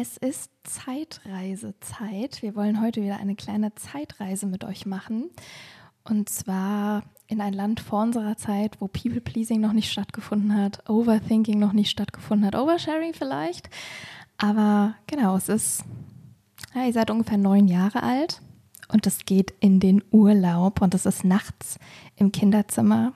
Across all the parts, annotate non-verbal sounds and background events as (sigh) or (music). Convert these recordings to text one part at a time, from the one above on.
Es ist Zeitreisezeit. Wir wollen heute wieder eine kleine Zeitreise mit euch machen. Und zwar in ein Land vor unserer Zeit, wo People Pleasing noch nicht stattgefunden hat, Overthinking noch nicht stattgefunden hat, Oversharing vielleicht. Aber genau, es ist, ja, ihr seid ungefähr neun Jahre alt und es geht in den Urlaub und es ist nachts im Kinderzimmer.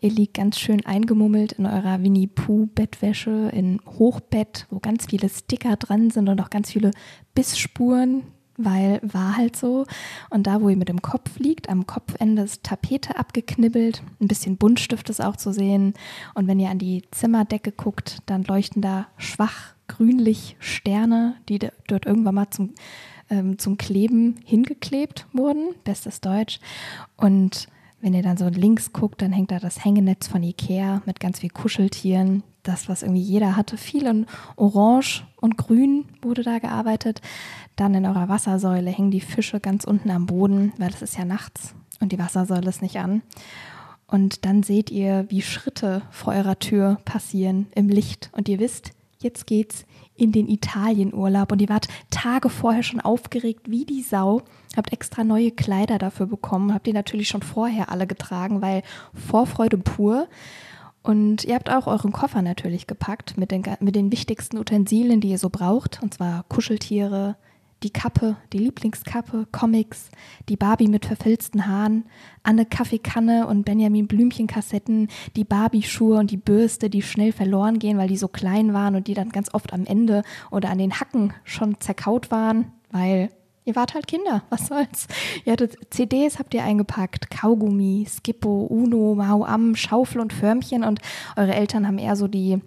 Ihr liegt ganz schön eingemummelt in eurer Winnie Pooh Bettwäsche in Hochbett, wo ganz viele Sticker dran sind und auch ganz viele Bissspuren, weil war halt so. Und da, wo ihr mit dem Kopf liegt, am Kopfende ist Tapete abgeknibbelt, ein bisschen Buntstift ist auch zu sehen. Und wenn ihr an die Zimmerdecke guckt, dann leuchten da schwach grünlich Sterne, die dort irgendwann mal zum ähm, zum Kleben hingeklebt wurden. Bestes Deutsch. Und wenn ihr dann so links guckt, dann hängt da das Hängenetz von Ikea mit ganz viel Kuscheltieren. Das, was irgendwie jeder hatte. Viel in Orange und Grün wurde da gearbeitet. Dann in eurer Wassersäule hängen die Fische ganz unten am Boden, weil es ist ja nachts und die Wassersäule ist nicht an. Und dann seht ihr, wie Schritte vor eurer Tür passieren im Licht. Und ihr wisst, jetzt geht's in den Italienurlaub und ihr wart Tage vorher schon aufgeregt wie die Sau, habt extra neue Kleider dafür bekommen, habt ihr natürlich schon vorher alle getragen, weil Vorfreude pur. Und ihr habt auch euren Koffer natürlich gepackt mit den, mit den wichtigsten Utensilien, die ihr so braucht, und zwar Kuscheltiere, die Kappe, die Lieblingskappe, Comics, die Barbie mit verfilzten Haaren, Anne Kaffeekanne und Benjamin Blümchen Kassetten, die Barbie-Schuhe und die Bürste, die schnell verloren gehen, weil die so klein waren und die dann ganz oft am Ende oder an den Hacken schon zerkaut waren, weil ihr wart halt Kinder, (laughs) was soll's. Ihr hattet CDs habt ihr eingepackt, Kaugummi, Skippo, Uno, Mau Am, Schaufel und Förmchen und eure Eltern haben eher so die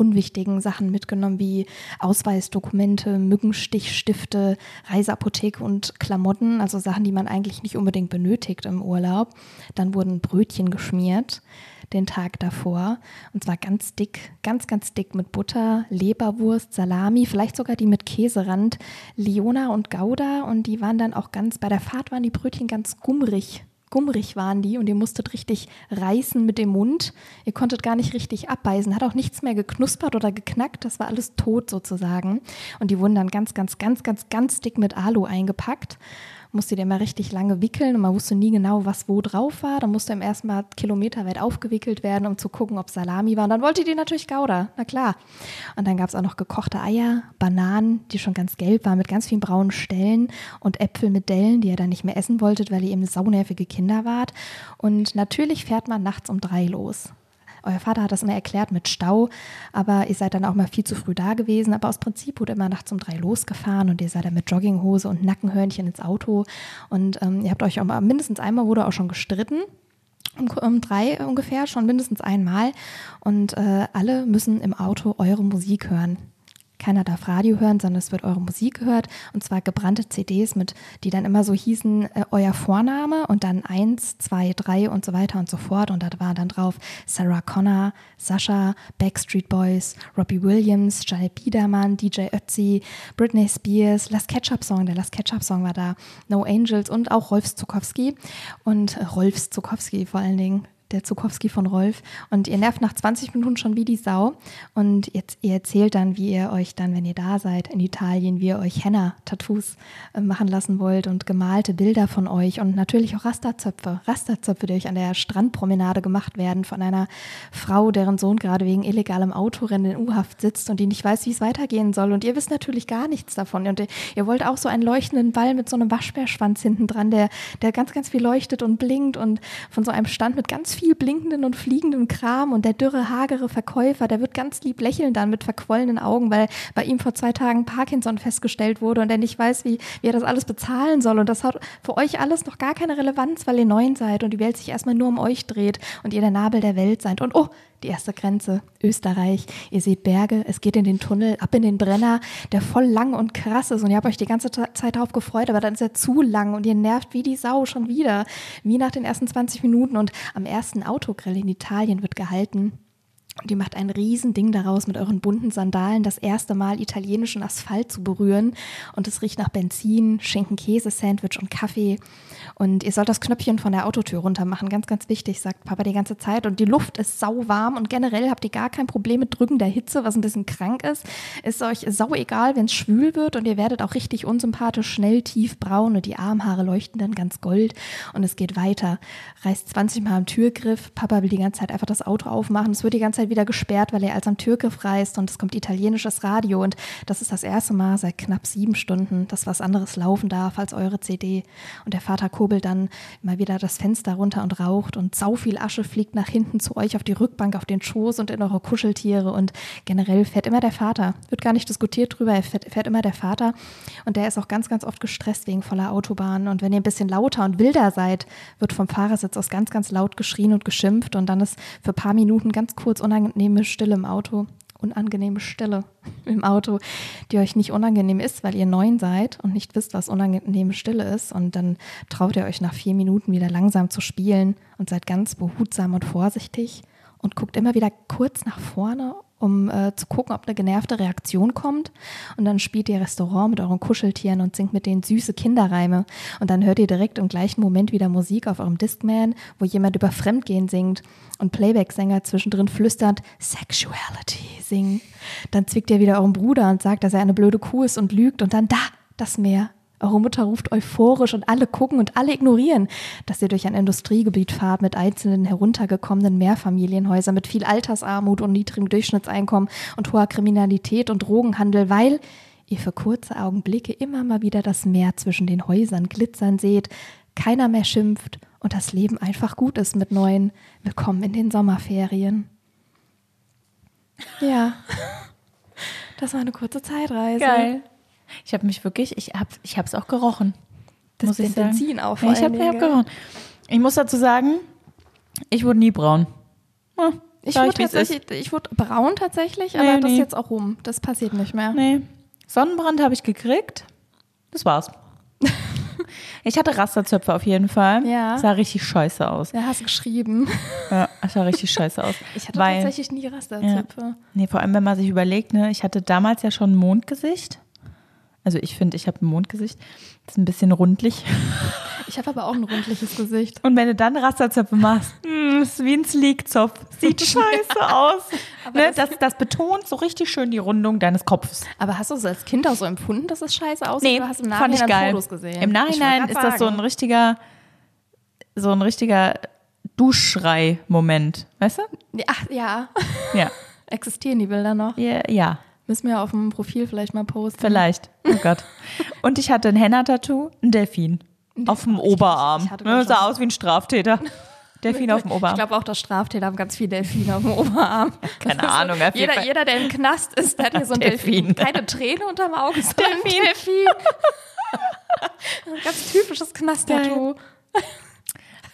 unwichtigen Sachen mitgenommen, wie Ausweisdokumente, Mückenstichstifte, Reiseapotheke und Klamotten, also Sachen, die man eigentlich nicht unbedingt benötigt im Urlaub. Dann wurden Brötchen geschmiert den Tag davor. Und zwar ganz dick, ganz, ganz dick mit Butter, Leberwurst, Salami, vielleicht sogar die mit Käserand, Liona und Gouda. Und die waren dann auch ganz, bei der Fahrt waren die Brötchen ganz gummrig gummrig waren die und ihr musstet richtig reißen mit dem Mund. Ihr konntet gar nicht richtig abbeißen, hat auch nichts mehr geknuspert oder geknackt, das war alles tot sozusagen. Und die wurden dann ganz, ganz, ganz, ganz, ganz dick mit Alu eingepackt musste der immer richtig lange wickeln und man wusste nie genau, was wo drauf war. Dann musste im ersten Mal kilometerweit aufgewickelt werden, um zu gucken, ob Salami war. Und dann wollte die natürlich Gouda, na klar. Und dann gab es auch noch gekochte Eier, Bananen, die schon ganz gelb waren, mit ganz vielen braunen Stellen und Äpfel mit Dellen, die ihr dann nicht mehr essen wolltet, weil ihr eben saunervige Kinder wart. Und natürlich fährt man nachts um drei los. Euer Vater hat das immer erklärt mit Stau, aber ihr seid dann auch mal viel zu früh da gewesen. Aber aus Prinzip wurde immer nachts um drei losgefahren und ihr seid dann mit Jogginghose und Nackenhörnchen ins Auto. Und ähm, ihr habt euch auch mal, mindestens einmal wurde auch schon gestritten. Um, um drei ungefähr, schon mindestens einmal. Und äh, alle müssen im Auto eure Musik hören keiner darf Radio hören, sondern es wird eure Musik gehört. Und zwar gebrannte CDs mit, die dann immer so hießen, äh, euer Vorname und dann eins, zwei, drei und so weiter und so fort. Und da war dann drauf Sarah Connor, Sascha, Backstreet Boys, Robbie Williams, Jael Biedermann, DJ Ötzi, Britney Spears, Last Ketchup Song, der Last Ketchup Song war da, No Angels und auch Rolf Zukowski. Und äh, Rolf Zukowski vor allen Dingen, der Zukowski von Rolf. Und ihr nervt nach 20 Minuten schon wie die Sau. Und jetzt, ihr erzählt dann, wie ihr euch dann, wenn ihr da seid in Italien, wie ihr euch Henna-Tattoos äh, machen lassen wollt und gemalte Bilder von euch und natürlich auch Rasterzöpfe. Rasterzöpfe, die euch an der Strandpromenade gemacht werden von einer Frau, deren Sohn gerade wegen illegalem Autorennen in U-Haft sitzt und die nicht weiß, wie es weitergehen soll. Und ihr wisst natürlich gar nichts davon. Und ihr, ihr wollt auch so einen leuchtenden Ball mit so einem Waschbärschwanz hinten dran, der, der ganz, ganz viel leuchtet und blinkt und von so einem Stand mit ganz viel blinkenden und fliegenden Kram und der dürre, hagere Verkäufer, der wird ganz lieb lächeln dann mit verquollenen Augen, weil bei ihm vor zwei Tagen Parkinson festgestellt wurde und er nicht weiß, wie, wie er das alles bezahlen soll. Und das hat für euch alles noch gar keine Relevanz, weil ihr neun seid und die Welt sich erstmal nur um euch dreht und ihr der Nabel der Welt seid. Und oh, die erste Grenze, Österreich. Ihr seht Berge, es geht in den Tunnel, ab in den Brenner, der voll lang und krass ist. Und ihr habt euch die ganze Zeit darauf gefreut, aber dann ist er zu lang und ihr nervt wie die Sau schon wieder. Wie nach den ersten 20 Minuten. Und am ersten Autogrill in Italien wird gehalten Und ihr macht ein Riesending daraus, mit euren bunten Sandalen das erste Mal italienischen Asphalt zu berühren. Und es riecht nach Benzin, Schinken, Käse, Sandwich und Kaffee. Und ihr sollt das Knöpfchen von der Autotür runter machen. Ganz, ganz wichtig, sagt Papa die ganze Zeit. Und die Luft ist sau warm und generell habt ihr gar kein Problem mit drückender Hitze, was ein bisschen krank ist. Ist euch sau egal, wenn es schwül wird und ihr werdet auch richtig unsympathisch, schnell tiefbraun und die Armhaare leuchten dann ganz gold. Und es geht weiter. Reißt 20 Mal am Türgriff. Papa will die ganze Zeit einfach das Auto aufmachen. Es wird die ganze Zeit wieder gesperrt, weil er als am Türgriff reist und es kommt italienisches Radio. Und das ist das erste Mal seit knapp sieben Stunden, dass was anderes laufen darf als eure CD. Und der Vater kurbelt dann mal wieder das Fenster runter und raucht und sau viel Asche fliegt nach hinten zu euch auf die Rückbank, auf den Schoß und in eure Kuscheltiere und generell fährt immer der Vater. Wird gar nicht diskutiert drüber, er fährt, fährt immer der Vater und der ist auch ganz, ganz oft gestresst wegen voller Autobahnen und wenn ihr ein bisschen lauter und wilder seid, wird vom Fahrersitz aus ganz, ganz laut geschrien und geschimpft und dann ist für ein paar Minuten ganz kurz unangenehme Stille im Auto unangenehme Stille (laughs) im Auto, die euch nicht unangenehm ist, weil ihr neun seid und nicht wisst, was unangenehme Stille ist. Und dann traut ihr euch nach vier Minuten wieder langsam zu spielen und seid ganz behutsam und vorsichtig und guckt immer wieder kurz nach vorne um äh, zu gucken, ob eine genervte Reaktion kommt. Und dann spielt ihr Restaurant mit euren Kuscheltieren und singt mit denen süße Kinderreime. Und dann hört ihr direkt im gleichen Moment wieder Musik auf eurem Discman, wo jemand über Fremdgehen singt und Playback-Sänger zwischendrin flüsternd Sexuality singen. Dann zwickt ihr wieder euren Bruder und sagt, dass er eine blöde Kuh ist und lügt. Und dann da, das Meer. Eure Mutter ruft euphorisch und alle gucken und alle ignorieren, dass ihr durch ein Industriegebiet fahrt mit einzelnen heruntergekommenen Mehrfamilienhäusern mit viel Altersarmut und niedrigem Durchschnittseinkommen und hoher Kriminalität und Drogenhandel, weil ihr für kurze Augenblicke immer mal wieder das Meer zwischen den Häusern glitzern seht, keiner mehr schimpft und das Leben einfach gut ist mit neuen Willkommen in den Sommerferien. Ja, (laughs) das war eine kurze Zeitreise. Geil. Ich habe mich wirklich, ich habe ich es auch gerochen. Das muss ich sagen. Benzin auch Ja, ich habe hab gerochen. Ich muss dazu sagen, ich wurde nie braun. Hm, Ich wurde, tatsächlich, ich wurde braun tatsächlich, aber Nee, das ist nee. jetzt auch rum. Das passiert nicht mehr. Nee. Sonnenbrand habe ich gekriegt. Das war's. (laughs) ich hatte Rasterzöpfe auf jeden Fall. Ja. Sah richtig scheiße aus. Ja, hast geschrieben. Ja, sah richtig scheiße aus. (laughs) Ich hatte Weil, tatsächlich nie Rasterzöpfe. Nee, vor allem, wenn man sich überlegt, ne, ich hatte damals ja schon ein Mondgesicht. Also ich finde, ich habe ein Mondgesicht. Das ist ein bisschen rundlich. Ich habe aber auch ein rundliches Gesicht. Und wenn du dann Rasterzöpfe machst, mm, ist wie ein Sleekzopf. Sieht (laughs) scheiße aus. Ne, das, das betont so richtig schön die Rundung deines Kopfes. Aber hast du es als Kind auch so empfunden, dass es scheiße aussieht? Nee, oder hast du im fand ich Nachhinein geil. Fotos gesehen? Im Nachhinein ist das so ein richtiger, so ein richtiger Duschschrei-Moment. Weißt du? Ja, Ach ja, Ja. (laughs) existieren die Bilder noch? Ja, ja Müssen wir auf dem Profil vielleicht mal posten. vielleicht. Oh Gott. Und ich hatte ein Henna-Tattoo, ein Delfin. Auf dem Oberarm. ich ne, sah aus wie ein Straftäter. Delfin auf dem Ich Oberarm. glaube auch, dass Straftäter haben ganz viele Delfine auf dem Oberarm. Keine ist Ahnung, Jeder, jeder, der im Knast ist, der hat hier so ein Delfin. Delfin. Keine Träne unterm Auge, (laughs) sondern Delfin. Delfin. Ein (laughs) ganz typisches Knast-Tattoo.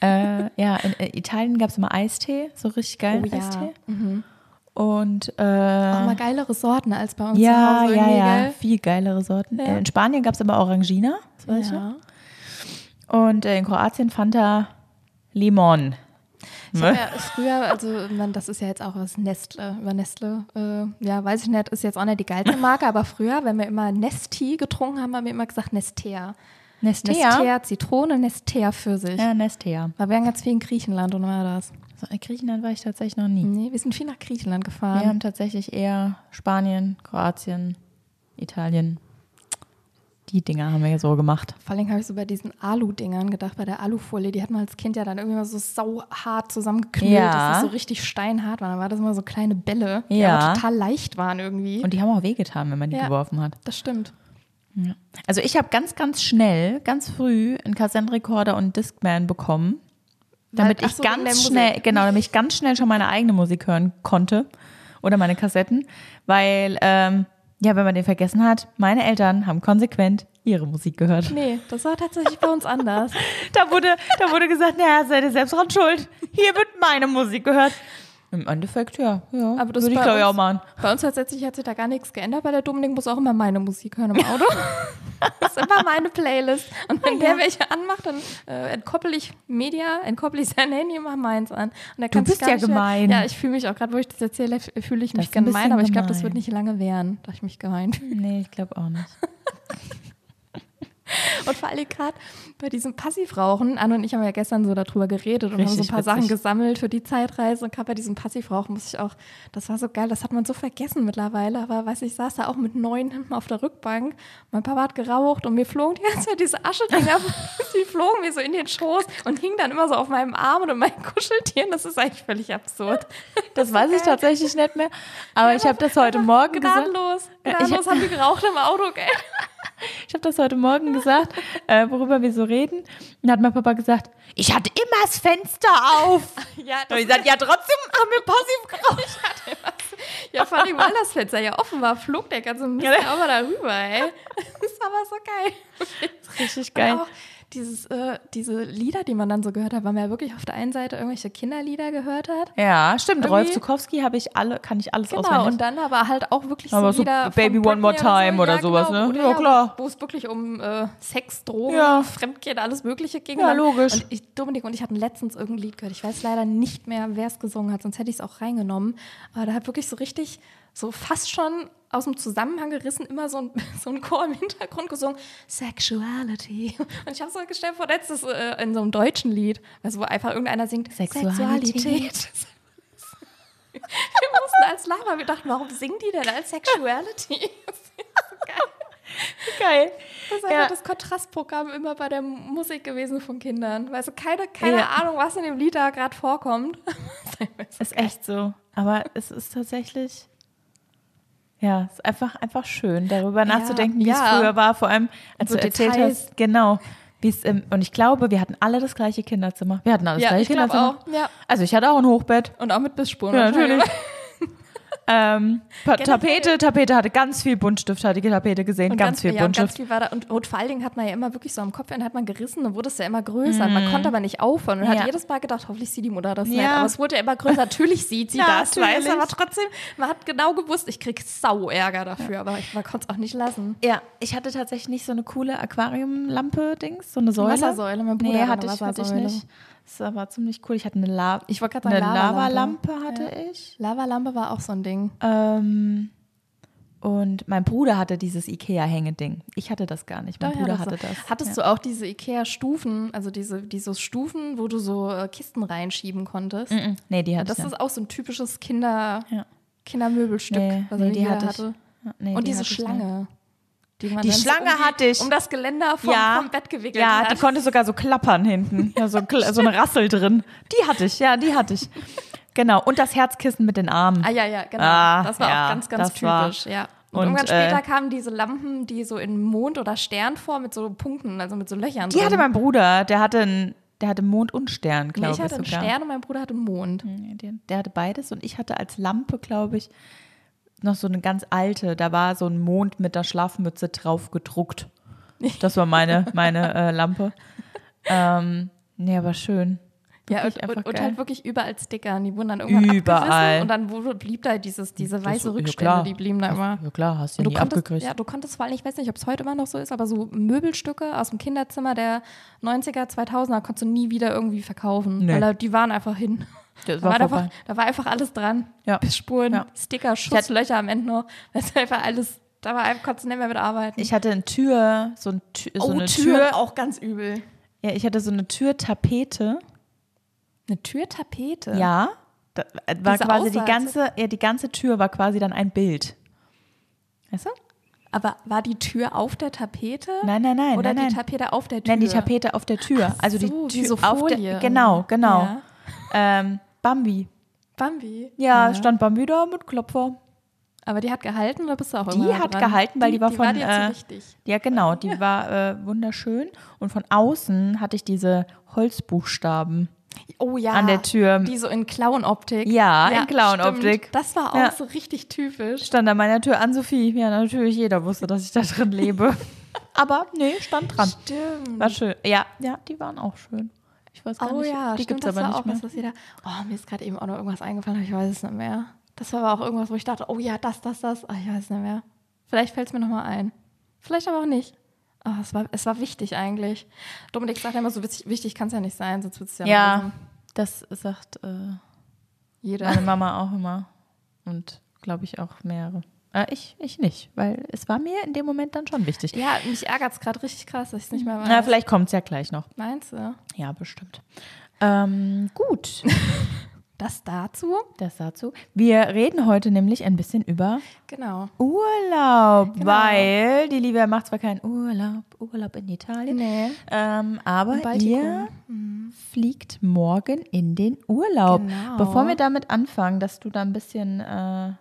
äh, ja, in äh, Italien gab es immer Eistee, so richtig geilen Oh ja. Eistee. Und äh, Auch mal geilere Sorten als bei uns ja, zu Hause ja, ja, gell? viel geilere Sorten. Ja. Äh, in Spanien gab es aber Orangina, das weiß ich. Ja. Und äh, in Kroatien Fanta Limon. Ich Ne? ja früher, also man, das ist ja jetzt auch was Nestle, über Nestle, äh, ja, weiß ich nicht, ist jetzt auch nicht die geilste Marke, aber früher, wenn wir immer Nesti getrunken haben, haben wir immer gesagt Nestea. Nestea. Nestea Zitrone, Nestea Pfirsich. Ja, Nestea. Weil wir waren ganz viel in Griechenland und war das. So, in Griechenland war ich tatsächlich noch nie. Nee, wir sind viel nach Griechenland Wir gefahren. haben tatsächlich eher Spanien, Kroatien, Italien. Die Dinger haben wir so gemacht. Vor allem habe ich so bei diesen Alu-Dingern gedacht, bei der Alufolie, die hat man als Kind ja dann irgendwie mal so sauhart zusammengeknüllt, Ja. dass es so richtig steinhart war. Dann war das immer so kleine Bälle, die Ja. aber total leicht waren irgendwie. Und die haben auch wehgetan, wenn man die Ja. geworfen hat. das stimmt. Also ich habe ganz, ganz schnell, ganz früh einen Kassettenrekorder und einen Discman bekommen, damit ach ich so, ganz schnell, genau, damit ich ganz schnell schon meine eigene Musik hören konnte oder meine Kassetten, weil ähm, ja, wenn man den vergessen hat, meine Eltern haben konsequent ihre Musik gehört. Nee, das war tatsächlich bei uns anders. (laughs) Da wurde, da wurde gesagt, naja, seid ihr selbst dran schuld. Hier wird meine Musik gehört. Im Endeffekt, ja. ja. Aber das würde ich glaube ich auch machen. Bei uns tatsächlich hat sich da gar nichts geändert, weil der Dominik muss auch immer meine Musik hören im Auto. (laughs) das ist immer meine Playlist. Und wenn der welche anmacht, dann äh, entkoppel ich Media, entkoppel ich sein Handy mach meins an. Sich bist ja nicht mehr- gemein. Ja, ich fühle mich auch, gerade wo ich das erzähle, fühle ich mich gemein, aber ich glaube, das gemein. wird nicht lange währen, dass ich mich gemein fühle. Nee, ich glaube auch nicht. (laughs) (laughs) Und vor allem gerade bei diesem Passivrauchen, Anne und ich haben ja gestern so darüber geredet und haben so ein Richtig paar Sachen witzig. gesammelt für die Zeitreise. Und gerade bei diesem Passivrauchen muss ich auch, das war so geil, das hat man so vergessen mittlerweile. Aber weiß ich, saß da auch mit neun hinten (laughs) auf der Rückbank. Mein Papa hat geraucht und mir flogen die ganze Zeit diese Aschedinger, (laughs) die flogen mir so in den Schoß und hingen dann immer so auf meinem Arm und in meinen Kuscheltieren. Das ist eigentlich völlig absurd. Das weiß ich tatsächlich nicht mehr. Aber ich habe das heute Morgen gesagt. Gnadenlos, Gnadenlos haben die geraucht im Auto, gell? (laughs) Ich habe das heute Morgen gesagt, äh, worüber wir so reden. Und hat mein Papa gesagt, ich hatte immer das Fenster auf. (laughs) Ja, Und ich gesagt, ja, trotzdem haben wir passiv (laughs) geraucht. Ja, vor allem, weil das Fenster ja offen war, flog der ganze Mist ja auch mal darüber, ey. Das ist aber so geil. Richtig geil. auch dieses, äh, diese Lieder, die man dann so gehört hat, weil man ja wirklich auf der einen Seite irgendwelche Kinderlieder gehört hat. Ja, stimmt. Rolf Irgendwie- Zukowski habe ich alle, kann ich alles Genau, auswendig. und dann aber halt auch wirklich Aber so so Lieder Baby One More Time oder sowas, ne? Oder Ja, klar. Wo es wirklich um äh, Sex, Drogen, Ja. Fremdgehen, alles Mögliche ging. Ja, logisch. Und ich, Dominik und ich hatten letztens irgendein Lied gehört. Ich weiß leider nicht mehr, wer es gesungen hat, sonst hätte ich es auch reingenommen. Aber da hat wirklich so richtig, so fast schon aus dem Zusammenhang gerissen, immer so ein, (laughs) so ein Chor im Hintergrund gesungen, Sexuality. Und ich habe so gestellt vor, letztes äh, in so einem deutschen Lied, also wo einfach irgendeiner singt, Sexualität. Sexualität. Wir mussten als Lacher, wir dachten, warum singen die denn als Sexuality? (laughs) Das ist so geil. Das ist einfach Ja. das Kontrastprogramm immer bei der Musik gewesen von Kindern. Weißt du, keine, keine Ja. Ahnung, was in dem Lied da gerade vorkommt. (laughs) Ist echt so. Aber es ist tatsächlich. Ja, es ist einfach, einfach schön, darüber nachzudenken, wie ja. es früher war, vor allem als So du erzählt Details. hast, genau. Wie es im, und ich glaube, wir hatten alle das gleiche Kinderzimmer. Wir hatten alle das Ja, gleiche Kinderzimmer. auch, ja. Also ich hatte auch ein Hochbett. Und auch mit Bissspuren. Ja, natürlich. Ähm, Tapete, Tapete hatte ganz viel Buntstift, hatte die Tapete gesehen, Und ganz, viel ja, und ganz Buntstift. viel war da. Und, und vor allen Dingen hat man ja immer wirklich so am Kopfende hat man gerissen, dann wurde es ja immer größer. Man konnte aber nicht aufhören. Und Mhm. Ja. hat jedes Mal gedacht, hoffentlich sieht die Mutter das nicht. Ja. Aber es wurde ja immer größer. Natürlich sieht sie Ja, (laughs) das, natürlich. du, aber trotzdem, man hat genau gewusst, ich krieg sau Ärger dafür, aber ich, man konnte es auch nicht lassen. Ja, ich hatte tatsächlich nicht so eine coole Aquariumlampe-Dings, so eine Säule. Wassersäule, mein Bruder nee, hatte hatte ich, hatte ich Wassersäule. nicht. Das war ziemlich cool. Ich hatte eine, La Ich wollte gerade eine sagen, Lavalampe Lavalampe. hatte ich. Lavalampe war auch so ein Ding. Ähm, und mein Bruder hatte dieses Ikea-Hängeding. Ich hatte das gar nicht. Mein Doch, Bruder ja, hatte so. das. Hattest du auch diese Ikea-Stufen, also diese, diese Stufen, wo du so äh, Kisten reinschieben konntest? Mm, mm. Nee, die hatte Das ich nicht. ist auch so ein typisches Kinder, Ja. Kindermöbelstück, Nee, was nee, die hatte hatte. Ja, nee, Und die diese hatte. Schlange. Die, Die Schlange um die, hatte ich. Um das Geländer vom, Ja. vom Bett gewickelt Ja, hat. die konnte sogar so klappern hinten. Ja, so, so eine Rassel drin. Die hatte ich, ja, die hatte ich. Genau. Und das Herzkissen mit den Armen. Ah ja, ja, genau. Ah, das war ja, auch ganz, ganz das war- typisch, ja. Und, Und, irgendwann später äh, kamen diese Lampen, die so in Mond- oder Sternform mit so Punkten, also mit so Löchern Die drin. hatte mein Bruder. Der hatte, einen, der hatte Mond und Stern, glaube ich hatte einen sogar. Stern und mein Bruder hatte einen Mond. Der, der hatte beides und ich hatte als Lampe, glaube ich, noch so eine ganz alte. Da war so ein Mond mit der Schlafmütze drauf gedruckt. Das war meine, (laughs) meine äh, Lampe. Ähm, nee, aber schön. Ja, und, und, und halt wirklich überall Sticker. Die wurden dann irgendwann Überall. und dann wurde, blieb da dieses, diese weiße ja, Rückstände, klar. die blieben da immer. Ja klar, hast du ja du nie konntest, abgekriegt. ja, du konntest vor allem, ich weiß nicht, ob es heute immer noch so ist, aber so Möbelstücke aus dem Kinderzimmer der 90er, 2000er konntest du nie wieder irgendwie verkaufen. Nee. Weil die waren einfach hin. Das Da war war, einfach, da war einfach alles dran. Ja. Bissspuren, Ja. Sticker, Schutzlöcher am Ende noch. Das ist einfach alles, da war einfach, konntest du nicht mehr mitarbeiten. Ich hatte eine Tür, so, ein Tür, so oh, eine Tür, Tür. auch ganz übel. Ja, ich hatte so eine Türtapete. Eine Türtapete? Ja. Da äh, war Diese quasi die ganze, ja, die ganze Tür war quasi dann ein Bild. Weißt du? Aber war die Tür auf der Tapete? Nein, nein, nein. Oder nein, die nein. Tapete auf der Tür? Nein, die Tapete auf der Tür. also die so, Tür wie so auf Folie der. Genau, genau. Ja. Ähm, Bambi. Bambi. Ja, stand Bambi da mit Klopfer. Aber die hat gehalten oder bist du auch Die hat dran? gehalten, weil die war die von, War dir äh, zu wichtig. Ja, genau. Die war äh, wunderschön. Und von außen hatte ich diese Holzbuchstaben Oh ja. an der Tür. Die so in Clown-Optik. Ja, in Clown-Optik. Das war auch Ja. so richtig typisch. Stand an meiner Tür an Sophie. Ja, natürlich, jeder wusste, dass ich da drin lebe. (laughs) Aber nee, stand dran. Stimmt. War schön. Ja, ja, die waren auch schön. Ich weiß gar Oh nicht. ja, die stimmt, gibt's das aber nicht auch mehr. was, jeder. Oh, mir ist gerade eben auch noch irgendwas eingefallen, aber ich weiß es nicht mehr. Das war aber auch irgendwas, wo ich dachte, oh ja, das, das, das. Ah, ich weiß nicht mehr. Vielleicht fällt es mir nochmal ein. Vielleicht aber auch nicht. Oh, es, war, es war wichtig eigentlich. Dominik sagt ja immer so, wichtig, wichtig kann es ja nicht sein, sonst wird es ja, Ja, wissen. das sagt äh, jeder. meine Mama auch immer. Und glaube ich auch mehrere. Äh, ich, ich nicht, weil es war mir in dem Moment dann schon wichtig. Ja, mich ärgert es gerade richtig krass, dass ich es nicht mehr weiß. Na, vielleicht kommt es ja gleich noch. Meinst du? Ja, bestimmt. Ähm, gut, (laughs) Das dazu? das dazu. Wir reden heute nämlich ein bisschen über Genau. Urlaub, Genau. weil die Liebe macht zwar keinen Urlaub, Urlaub in Italien, Nee. ähm, aber ihr fliegt morgen in den Urlaub. Genau. Bevor wir damit anfangen, dass du da ein bisschen äh,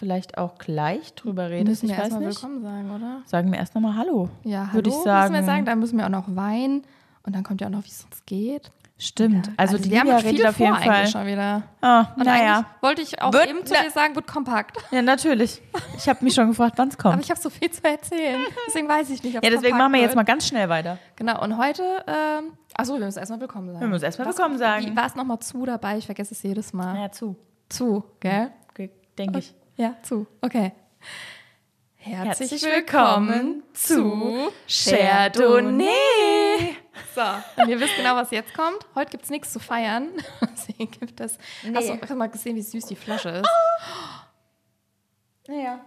vielleicht auch gleich drüber redest, Müssen ich wir erstmal willkommen sagen, oder? Sagen wir erst nochmal Hallo. Ja, hallo, Würde ich sagen. müssen wir sagen. Dann müssen wir auch noch weinen. Und dann kommt ja auch noch, wie es uns geht. Stimmt. Ja, also, die haben Livia noch redet viel auf jeden Fall. schon wieder. Ah, naja. wollte ich auch Wird- eben zu dir sagen, wird kompakt. (laughs) Ja, natürlich. Ich habe mich schon gefragt, wann es Aber kommt. ich habe so viel zu erzählen. Deswegen weiß ich nicht, ob Ja, es deswegen kompakt machen wir jetzt mal ganz schnell weiter. Genau, und heute, ähm, achso, wir müssen erstmal willkommen sagen. Wir müssen erstmal willkommen sagen. War es nochmal zu dabei? Ich vergesse es jedes Mal. Ja, zu. Zu, gell? Denke ich. Ja, zu. Okay. Herzlich, Herzlich willkommen willkommen zu Chardonnay. So, und ihr wisst genau, was jetzt kommt. Heute gibt es nichts zu feiern. (laughs) Deswegen gibt es. Hast du hast du mal gesehen, wie süß die Flasche ist? Naja.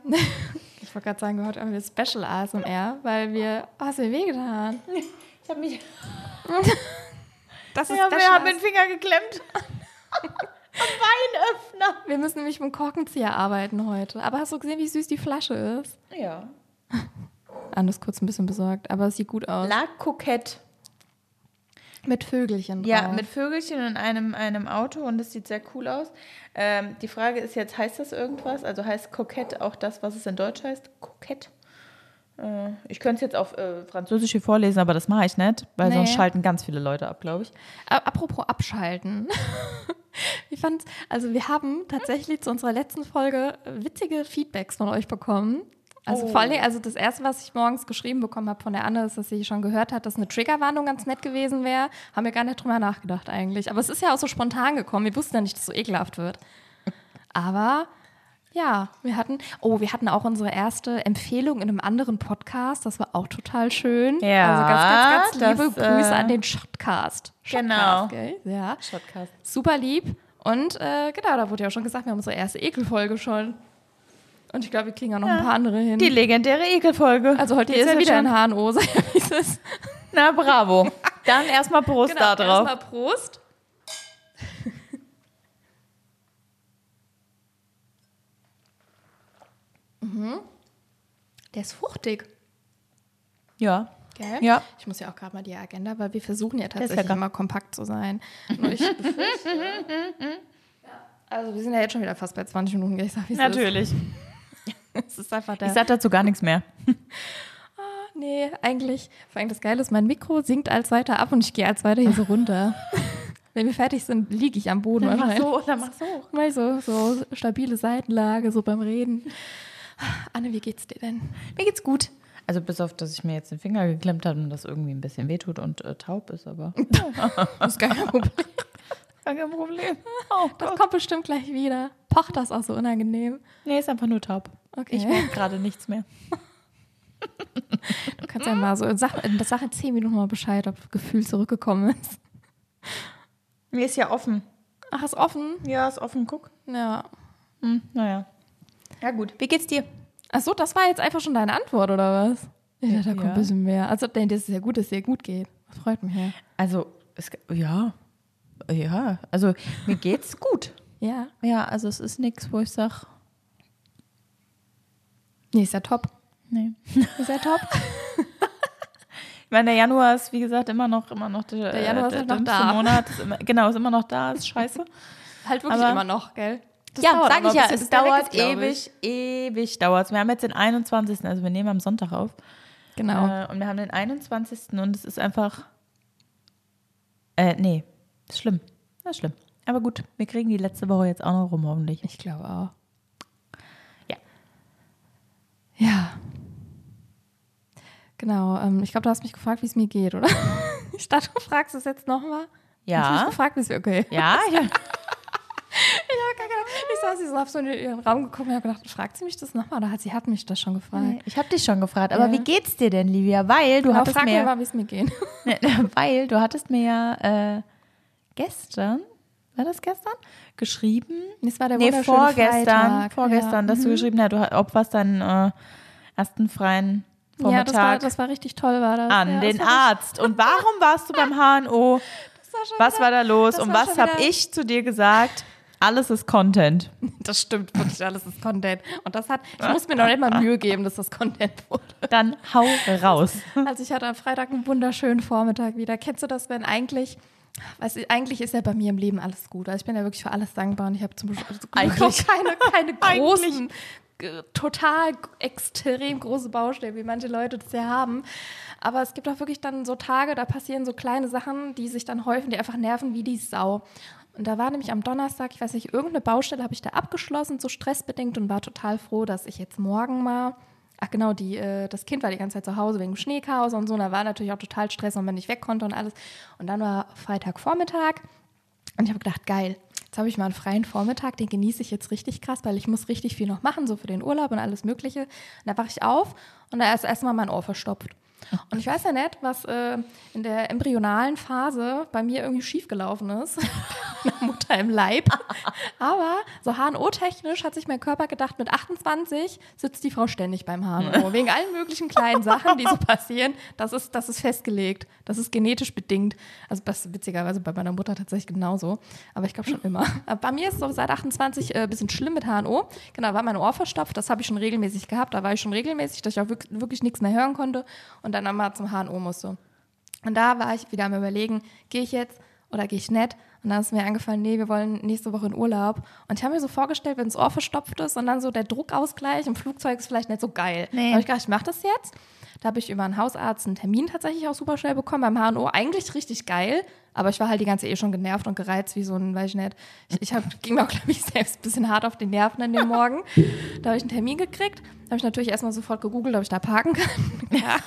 Ich wollte gerade sagen, heute haben wir Special ASMR, weil wir. Oh, hast du mir wehgetan? Ich habe mich. (laughs) Das ist Ja, wir haben den Finger geklemmt. Am Weinöffner. wir müssen nämlich mit dem Korkenzieher arbeiten heute. Aber hast du gesehen, wie süß die Flasche ist? Ja. (laughs) Anne ist kurz ein bisschen besorgt, aber es sieht gut aus. La Coquette. mit Vögelchen Ja, drauf. mit Vögelchen und einem, einem Auto und das sieht sehr cool aus. Ähm, die Frage ist jetzt, heißt das irgendwas? Also heißt Coquette auch das, was es in Deutsch heißt? Coquette? Äh, ich könnte es jetzt auf äh, Französisch hier vorlesen, aber das mache ich nicht, weil Nee. sonst schalten ganz viele Leute ab, glaube ich. Apropos abschalten. (laughs) Ich fand, also wir haben tatsächlich zu unserer letzten Folge äh, witzige Feedbacks von euch bekommen. Also Oh. vor allem, also das erste, was ich morgens geschrieben bekommen habe von der Anne, ist, dass sie schon gehört hat, dass eine Triggerwarnung ganz nett gewesen wäre. Haben wir gar nicht drüber nachgedacht eigentlich. Aber es ist ja auch so spontan gekommen. Wir wussten ja nicht, dass es so ekelhaft wird. Aber ja, wir hatten, oh, wir hatten auch unsere erste Empfehlung in einem anderen Podcast. Das war auch total schön. Ja, also ganz, ganz, ganz liebe das, Grüße äh, an den Shotcast. Genau. Shotcast, gell? Ja. Shotcast. Super lieb. Und äh, genau, da wurde ja auch schon gesagt, wir haben unsere erste Ekelfolge schon. Und ich glaube, wir kriegen auch noch ein paar andere hin. Die legendäre Ekelfolge. also heute Die ist ja wieder schon- in HNO, sei ja, wie es ist. Na, bravo. Dann erstmal Prost da drauf. Genau, erstmal Prost. Mhm. Der ist fruchtig. Ja. Gell? Ja. Ich muss ja auch gerade mal die Agenda, weil wir versuchen ja tatsächlich lecker. immer kompakt zu sein. Nur ich (laughs) ja, also wir sind ja jetzt schon wieder fast bei 20 Minuten, ich sag, Natürlich. (laughs) ist. Ist einfach der. Ich sag dazu gar nichts mehr. (laughs) nee, eigentlich, vor allem das Geile ist, mein Mikro sinkt als weiter ab und ich gehe als weiter hier so runter. Wenn wir fertig sind, liege ich am Boden Dann mach so, dann mach so. So, so stabile Seitenlage, so beim Reden. Anne, wie geht's dir denn? Mir geht's gut. Also bis auf, dass ich mir jetzt den Finger geklemmt habe und das irgendwie ein bisschen wehtut und äh, taub ist, aber (laughs) Das ist gar kein Problem. (laughs) gar kein Problem. Oh Das kommt bestimmt gleich wieder. Pocht das auch so unangenehm. Nee, ist einfach nur taub. Okay. Ich merke gerade nichts mehr. Du kannst ja mal so, sag, das sag in zehn Minuten mal Bescheid, ob Gefühl zurückgekommen ist. Mir ist ja offen. Ach, ist offen? Ja, ist offen, guck. Ja. Hm, naja. Ja gut. Wie geht's dir? Ach so, das war jetzt einfach schon deine Antwort, oder was? Ja, da kommt ein bisschen mehr. Also, nee, das ist ja gut, dass es dir gut geht. Das freut mich ja. Also, es, ja. Ja, also mir geht's (laughs) gut. Ja. Ja, also es ist nichts, wo ich sage, Nee, ist ja top. nee. Ist ja top. (laughs) Ich meine, der Januar ist, wie gesagt, immer noch, immer noch der, Der Januar ist der halt noch da. Monat. Ist immer, genau, ist immer noch da, ist scheiße. (laughs) halt wirklich Aber- immer noch, gell? Das ja, sag ich ja, es dauert ewig, ewig dauert Wir haben jetzt den 21., also wir nehmen am Sonntag auf. Genau. Äh, und wir haben den 21. und es ist einfach, äh, nee, ist schlimm. Das ist schlimm. Aber gut, wir kriegen die letzte Woche jetzt auch noch rum, hoffentlich. Ich glaube auch. Ja. Ja. Genau. Ähm, ich glaube, du hast mich gefragt, wie es mir geht, oder? (laughs) Ich dachte, du fragst es jetzt nochmal. Ja. Hast du mich gefragt, ist okay. Ja, ja. (laughs) Ich saß hier so, hab so in ihren Raum geguckt und hab gedacht, fragt sie mich das nochmal? Oder hat sie hat mich das schon gefragt? Ich habe dich schon gefragt, aber Ja. wie geht's dir denn, Livia? Weil du Aber hattest frag mir, mir ja- mal, wie es mir geht. (laughs) (laughs) Weil du hattest mir ja äh, gestern, war das gestern, geschrieben? Das war der Nee, vorgestern, Freitag. vorgestern, ja. Mhm. dass du geschrieben hast, du, ob was deinen äh, ersten freien Ja, Vormittag das war, das war richtig toll, war das. an ja, den das Arzt. Und warum warst du beim HNO? (laughs) War Was wieder- war da los? Und was habe ich zu dir gesagt? Alles ist Content. Das stimmt wirklich, alles ist Content. Und das hat, ich muss mir noch nicht mal (laughs) Mühe geben, dass das Content wurde. Dann hau raus. Also ich hatte am Freitag einen wunderschönen Vormittag wieder. Kennst du das, wenn eigentlich, du, eigentlich ist ja bei mir im Leben alles gut. Also ich bin ja wirklich für alles dankbar und ich habe zum Beispiel also Eigentlich. (laughs) keine, keine (laughs) großen, total extrem große Baustellen, wie manche Leute das ja haben. Aber es gibt auch wirklich dann so Tage, da passieren so kleine Sachen, die sich dann häufen, die einfach nerven wie die Sau. Und da war nämlich am Donnerstag, ich weiß nicht, irgendeine Baustelle habe ich da abgeschlossen, so stressbedingt und war total froh, dass ich jetzt morgen mal Ach genau, die, äh, das Kind war die ganze Zeit zu Hause wegen dem Schneechaos und so. Und da war natürlich auch total Stress, und wenn ich weg konnte und alles. Und dann war Freitagvormittag und ich habe gedacht, geil, jetzt habe ich mal einen freien Vormittag, den genieße ich jetzt richtig krass, weil ich muss richtig viel noch machen, so für den Urlaub und alles Mögliche. Und da wache ich auf und da ist erstmal mein Ohr verstopft. Und ich weiß ja nicht, was äh, in der embryonalen Phase bei mir irgendwie schiefgelaufen ist. (laughs) Meiner Mutter im Leib. Aber so HNO-technisch hat sich mein Körper gedacht, mit 28 sitzt die Frau ständig beim HNO. Wegen allen möglichen kleinen Sachen, die so passieren. Das ist, das ist festgelegt. Das ist genetisch bedingt. Also das ist witzigerweise bei meiner Mutter tatsächlich genauso. Aber ich glaube schon immer. Aber bei mir ist es so seit 28 ein äh, bisschen schlimm mit HNO. Genau, war mein Ohr verstopft. Das habe ich schon regelmäßig gehabt. Da war ich schon regelmäßig, dass ich auch wirklich, wirklich nichts mehr hören konnte und dann einmal zum HNO musste. Und da war ich wieder am überlegen, gehe ich jetzt oder gehe ich nicht? Und dann ist mir eingefallen, nee, wir wollen nächste Woche in Urlaub. Und ich habe mir so vorgestellt, wenn das Ohr verstopft ist und dann so der Druckausgleich im Flugzeug ist vielleicht nicht so geil. Nee. Da habe ich gedacht, ich mache das jetzt. Da habe ich über einen Hausarzt einen Termin tatsächlich auch super schnell bekommen beim HNO. Eigentlich richtig geil, aber ich war halt die ganze eh schon genervt und gereizt wie so ein, weiß ich nicht. Ich, ich hab, ging mir auch, (laughs) glaube ich, selbst ein bisschen hart auf die Nerven an dem Morgen. Da habe ich einen Termin gekriegt. Da habe ich natürlich erstmal sofort gegoogelt, ob ich da parken kann. (laughs) Ja.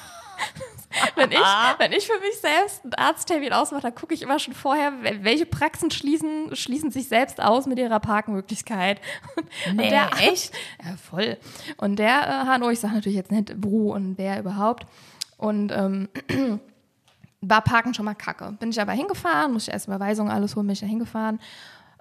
Wenn ich, wenn ich für mich selbst einen Arzttermin ausmache, dann gucke ich immer schon vorher, wel- welche Praxen schließen, schließen sich selbst aus mit ihrer Parkmöglichkeit. Und Nee, der Arzt- echt? (laughs) Ja, voll. Und der äh, HNO, ich sage natürlich jetzt nicht wo und wer überhaupt. Und ähm, (clears throat) war Parken schon mal kacke. Bin ich aber hingefahren, muss ich erst Überweisung alles holen, bin ich da hingefahren.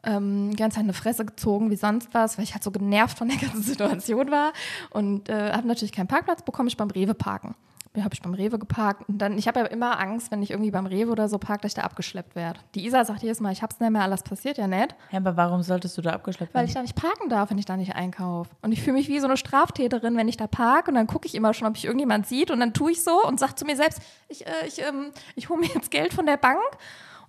Ähm, die ganze Zeit eine Fresse gezogen wie sonst was, weil ich halt so genervt von der (laughs) ganzen Situation war. Und äh, habe natürlich keinen Parkplatz bekommen, ich beim Rewe parken. Habe ich beim Rewe geparkt. Und dann, ich habe ja immer Angst, wenn ich irgendwie beim Rewe oder so parke, dass ich da abgeschleppt werde. Die Isa sagt jedes Mal, ich hab's nicht mehr, alles passiert ja nicht. Ja, aber warum solltest du da abgeschleppt Weil werden? ich da nicht parken darf, wenn ich da nicht einkaufe. Und ich fühle mich wie so eine Straftäterin, wenn ich da parke und dann gucke ich immer schon, ob ich irgendjemand sieht und dann tue ich so und sage zu mir selbst, ich, äh, ich, ähm, ich hole mir jetzt Geld von der Bank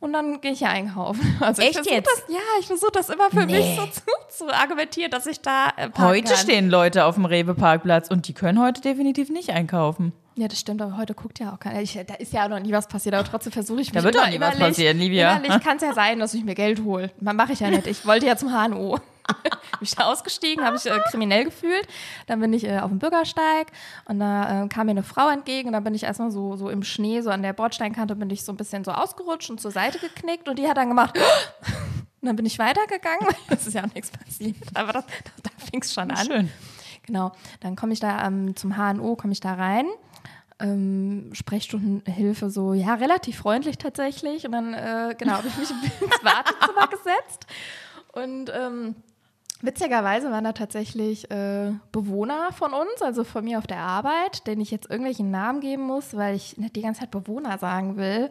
und dann gehe ich hier einkaufen. (laughs) Also ich Echt versuch jetzt? Das, ja, ich versuche das immer für mich Nee. so zu, zu argumentieren, dass ich da äh, Heute kann. stehen Leute auf dem Rewe-Parkplatz und die können heute definitiv nicht einkaufen. Ja, das stimmt, aber heute guckt ja auch keiner. Ich, da ist ja auch noch nie was passiert, aber trotzdem versuche ich mich Da wird doch nie was passieren, Livia. Innerlich kann es ja sein, dass ich mir Geld hole. Mache ich ja nicht. Ich wollte ja zum HNO. (laughs) bin ich da ausgestiegen, habe ich äh, kriminell gefühlt. Dann bin ich äh, auf dem Bürgersteig und da äh, kam mir eine Frau entgegen und dann bin ich erstmal so, so im Schnee, so an der Bordsteinkante bin ich so ein bisschen so ausgerutscht und zur Seite geknickt und die hat dann gemacht (gasps) und dann bin ich weitergegangen, (laughs) es ist ja auch nichts passiert. Aber das, da fing es schon an. Schön. Genau, dann komme ich da ähm, zum HNO, komme ich da rein. Ähm, Sprechstundenhilfe so, ja, relativ freundlich tatsächlich. Und dann, äh, genau, habe ich mich (laughs) ins Wartezimmer (laughs) gesetzt. Und ähm, witzigerweise waren da tatsächlich äh, Bewohner von uns, also von mir auf der Arbeit, denen ich jetzt irgendwelchen Namen geben muss, weil ich nicht die ganze Zeit Bewohner sagen will.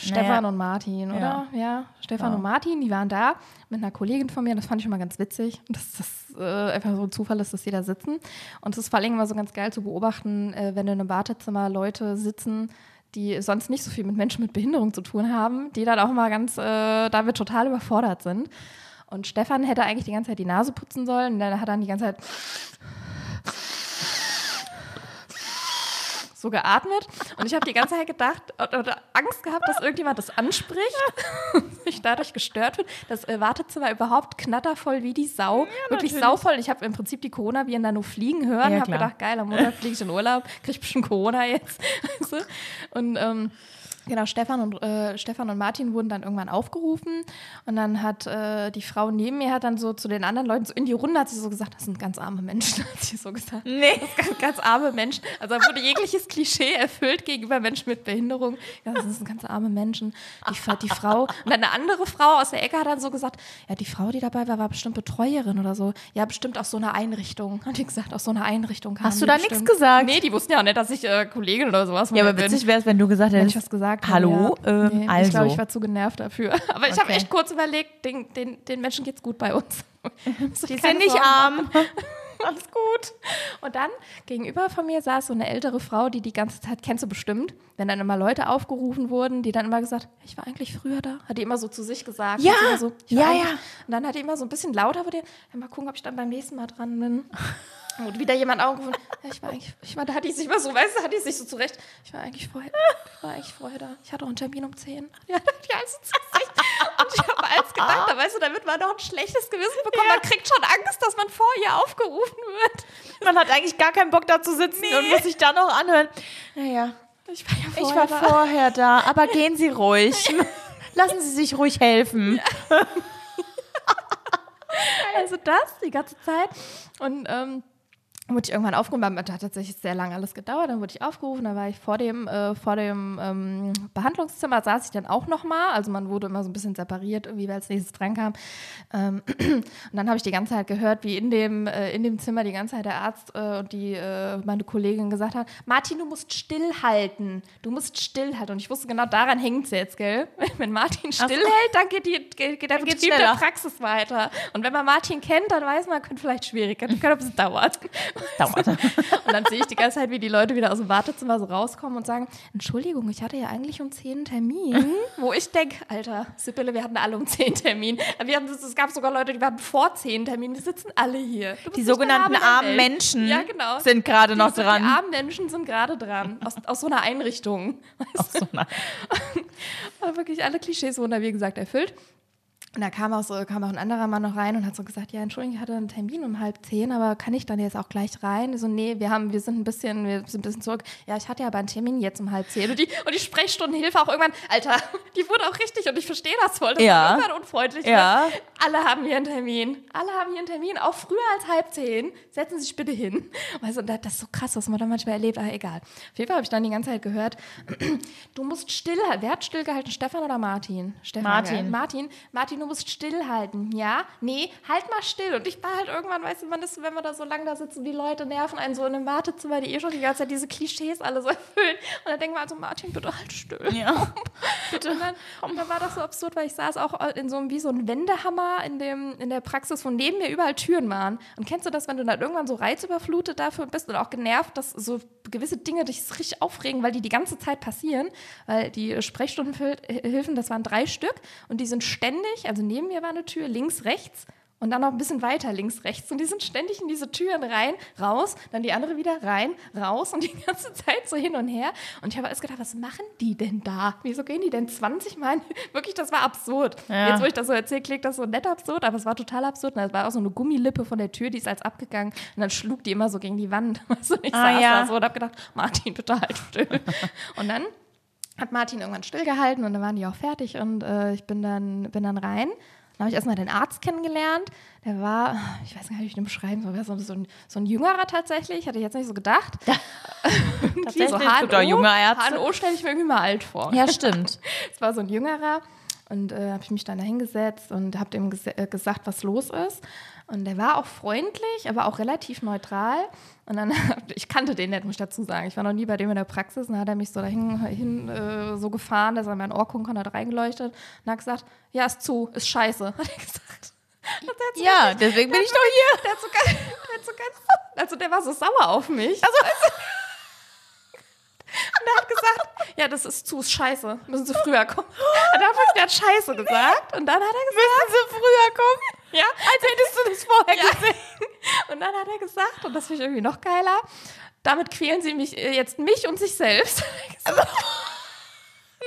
Stefan Naja. und Martin, oder? Ja, Stefan Ja. und Martin, die waren da mit einer Kollegin von mir. Das fand ich mal ganz witzig, (laughs) dass das äh, einfach so ein Zufall ist, dass die da sitzen. Und es ist vor allem immer so ganz geil zu beobachten, äh, wenn in einem Wartezimmer Leute sitzen, die sonst nicht so viel mit Menschen mit Behinderung zu tun haben, die dann auch mal ganz äh, damit total überfordert sind. Und Stefan hätte eigentlich die ganze Zeit die Nase putzen sollen. Und dann hat er dann die ganze Zeit so geatmet und ich habe die ganze Zeit gedacht oder Angst gehabt, dass irgendjemand das anspricht (laughs) und sich dadurch gestört wird. Das äh, Wartezimmer überhaupt knattervoll wie die Sau, wirklich natürlich. sauvoll. Ich habe im Prinzip die Corona-Viren da nur fliegen hören, Ja, habe gedacht, geil, am Montag fliege ich in Urlaub, kriege bestimmt Corona jetzt. Du? (laughs) Und ähm, Genau, Stefan und, äh, Stefan und Martin wurden dann irgendwann aufgerufen und dann hat äh, die Frau neben mir hat dann so zu den anderen Leuten so in die Runde hat sie so gesagt, das sind ganz arme Menschen, (laughs) hat sie so gesagt. Nee. Das sind ganz, ganz arme Menschen. Also da wurde jegliches Klischee erfüllt gegenüber Menschen mit Behinderung. Ja, das sind ganz arme Menschen. Die, die Frau (laughs) und dann eine andere Frau aus der Ecke hat dann so gesagt, ja, die Frau, die dabei war, war bestimmt Betreuerin oder so. Ja, bestimmt aus so einer Einrichtung. Hat die gesagt, aus so einer Einrichtung Hast du da nichts gesagt? Nee, die wussten ja auch nicht, dass ich äh, Kollegin oder sowas Ja, aber bin. witzig wäre es, wenn du gesagt Wenn hättest, ich was gesagt habe, hallo, ja. ähm, nee, also. Ich glaube, ich war zu genervt dafür. (laughs) Aber ich habe Okay. echt kurz überlegt, den, den, den Menschen geht's gut bei uns. (laughs) die sind nicht arm. (laughs) Alles gut. Und dann gegenüber von mir saß so eine ältere Frau, die die ganze Zeit, kennst du bestimmt, wenn dann immer Leute aufgerufen wurden, die dann immer gesagt, ich war eigentlich früher da. Hat die immer so zu sich gesagt. Ja, so, ja, ja. Und dann hat die immer so ein bisschen lauter ja, mal gucken, ob ich dann beim nächsten Mal dran bin. Und wieder jemand aufgerufen, (laughs) ja, ich war eigentlich, ich war, da hat die sich immer so, weißt du, hat die sich so zurecht, ich war eigentlich vorher, ich war eigentlich vorher da. Ich hatte auch einen Termin um 10. (laughs) Ja, die zu sich. Und ich habe als gedacht, da weißt du, damit man noch ein schlechtes Gewissen bekommt. Man kriegt schon Angst, dass man vor ihr aufgerufen wird. Man hat eigentlich gar keinen Bock da zu sitzen und muss sich dann noch anhören. Naja, Ich war ja ich vorher war da. vorher da, aber gehen Sie ruhig. (laughs) Lassen Sie sich ruhig helfen. Also das die ganze Zeit. Und ähm, wurde ich irgendwann aufgerufen, das hat tatsächlich sehr lange alles gedauert, dann wurde ich aufgerufen, da war ich vor dem, äh, vor dem ähm, Behandlungszimmer, saß ich dann auch nochmal, also man wurde immer so ein bisschen separiert, irgendwie, wer als nächstes dran kam. Ähm, (clears throat) und dann habe ich die ganze Zeit gehört, wie in dem, äh, in dem Zimmer die ganze Zeit der Arzt äh, und die, äh, meine Kollegin gesagt hat, Martin, du musst stillhalten, du musst stillhalten. Und ich wusste genau, daran hängt es jetzt, gell? (laughs) Wenn Martin stillhält, dann geht, die, geht, geht der geht's Betrieb der. Praxis weiter. Und wenn man Martin kennt, dann weiß man, könnte vielleicht schwierig, könnte ein (laughs) bisschen dauern. (laughs) Dauert. Und dann sehe ich die ganze Zeit, wie die Leute wieder aus dem Wartezimmer so rauskommen und sagen, Entschuldigung, ich hatte ja eigentlich um 10 einen Termin. (laughs) Wo ich denke, Alter, Sibylle, wir hatten alle um 10 Termin. Wir hatten, es gab sogar Leute, die waren vor 10 Termin. Wir sitzen alle hier. Die sogenannten armen. Menschen ja, genau. sind gerade noch dran. Die armen Menschen sind gerade dran. Aus, aus so einer Einrichtung. Ach so, nein. Aber (laughs) wirklich alle Klischees wurden da, wie gesagt, erfüllt. Und da kam auch, so, kam auch ein anderer Mann noch rein und hat so gesagt, ja, Entschuldigung, ich hatte einen Termin um halb zehn, aber kann ich dann jetzt auch gleich rein? So, nee, wir haben, wir sind ein bisschen, wir sind ein bisschen zurück. Ja, ich hatte ja aber einen Termin jetzt um halb zehn. Und die, und die Sprechstundenhilfe auch irgendwann, Alter, (laughs) die wurde auch richtig und ich verstehe das voll. Das Ja. war irgendwann unfreundlich. Ja. weil Alle haben hier einen Termin. Alle haben hier einen Termin, auch früher als halb zehn. Setzen Sie sich bitte hin. (laughs) Und das ist so krass, was man da manchmal erlebt, aber egal. Auf jeden Fall habe ich dann die ganze Zeit gehört, (clears throat) du musst stillhalten. Wer hat stillgehalten, Stefan oder Martin? Stefan, Martin. Martin, Martin, du musst stillhalten. Ja? Nee, halt mal still. Und ich war halt irgendwann, weißt du, man ist, wenn man da so lange da sitzt und die Leute nerven einen so in einem Wartezimmer, die eh schon die ganze Zeit diese Klischees alle so (laughs) erfüllen. Und dann denkt man also, Martin, bitte halt still. Ja. (laughs) Bitte. Und dann, und dann war das so absurd, weil ich saß auch in so einem, wie so ein Wendehammer in, dem, in der Praxis, wo neben mir überall Türen waren. Und kennst du das, wenn du dann irgendwann so reizüberflutet dafür bist und auch genervt, dass so gewisse Dinge dich richtig aufregen, weil die die ganze Zeit passieren? Weil die Sprechstundenhilfen, das waren drei Stück und die sind ständig, also neben mir war eine Tür, links, rechts. Und dann noch ein bisschen weiter links, rechts. Und die sind ständig in diese Türen rein, raus, dann die andere wieder rein, raus und die ganze Zeit so hin und her. Und ich habe alles gedacht, was machen die denn da? Wieso gehen die denn 20 Mal? (laughs) Wirklich, das war absurd. Ja. Jetzt, wo ich das so erzähle, klingt das so nett absurd, aber es war total absurd. Und es war auch so eine Gummilippe von der Tür, die ist als abgegangen. Und dann schlug die immer so gegen die Wand. (laughs) Weißt du, ich Ah, saß ja. da so und habe gedacht, Martin, halt still. (laughs) und dann hat Martin irgendwann stillgehalten und dann waren die auch fertig und äh, ich bin dann, bin dann rein. Dann habe ich erstmal den Arzt kennengelernt. Der war, ich weiß gar nicht, wie ich den beschreiben soll, so, so, ein, so ein jüngerer tatsächlich, hatte ich jetzt nicht so gedacht. (laughs) Tatsächlich, es gibt auch junge Ärzte. HNO stelle ich mir irgendwie mal alt vor. Ja, stimmt. (laughs) Es war so ein jüngerer und äh, habe ich mich dann da hingesetzt und habe dem ges äh, gesagt, was los ist. Und der war auch freundlich, aber auch relativ neutral. Und dann, (laughs) ich kannte den nicht, muss ich dazu sagen. Ich war noch nie bei dem in der Praxis. Und dann hat er mich so dahin hin, äh, so gefahren, dass er in meinen Ohrkuchen hat reingeleuchtet und hat gesagt, ja, ist zu, ist scheiße, (laughs) hat er gesagt. So Ja, deswegen bin ich doch hier. der hat so ganz, also der war so sauer auf mich. Also, (laughs) und er hat gesagt, ja, das ist zu, ist scheiße, müssen Sie früher kommen. Und dann hat er, hat scheiße gesagt und dann hat er gesagt, Müssen Sie früher kommen? Ja, Als hättest du das vorher Ja. gesehen. und dann hat er gesagt, und das finde ich irgendwie noch geiler, damit quälen sie mich äh, jetzt mich und sich selbst. (laughs)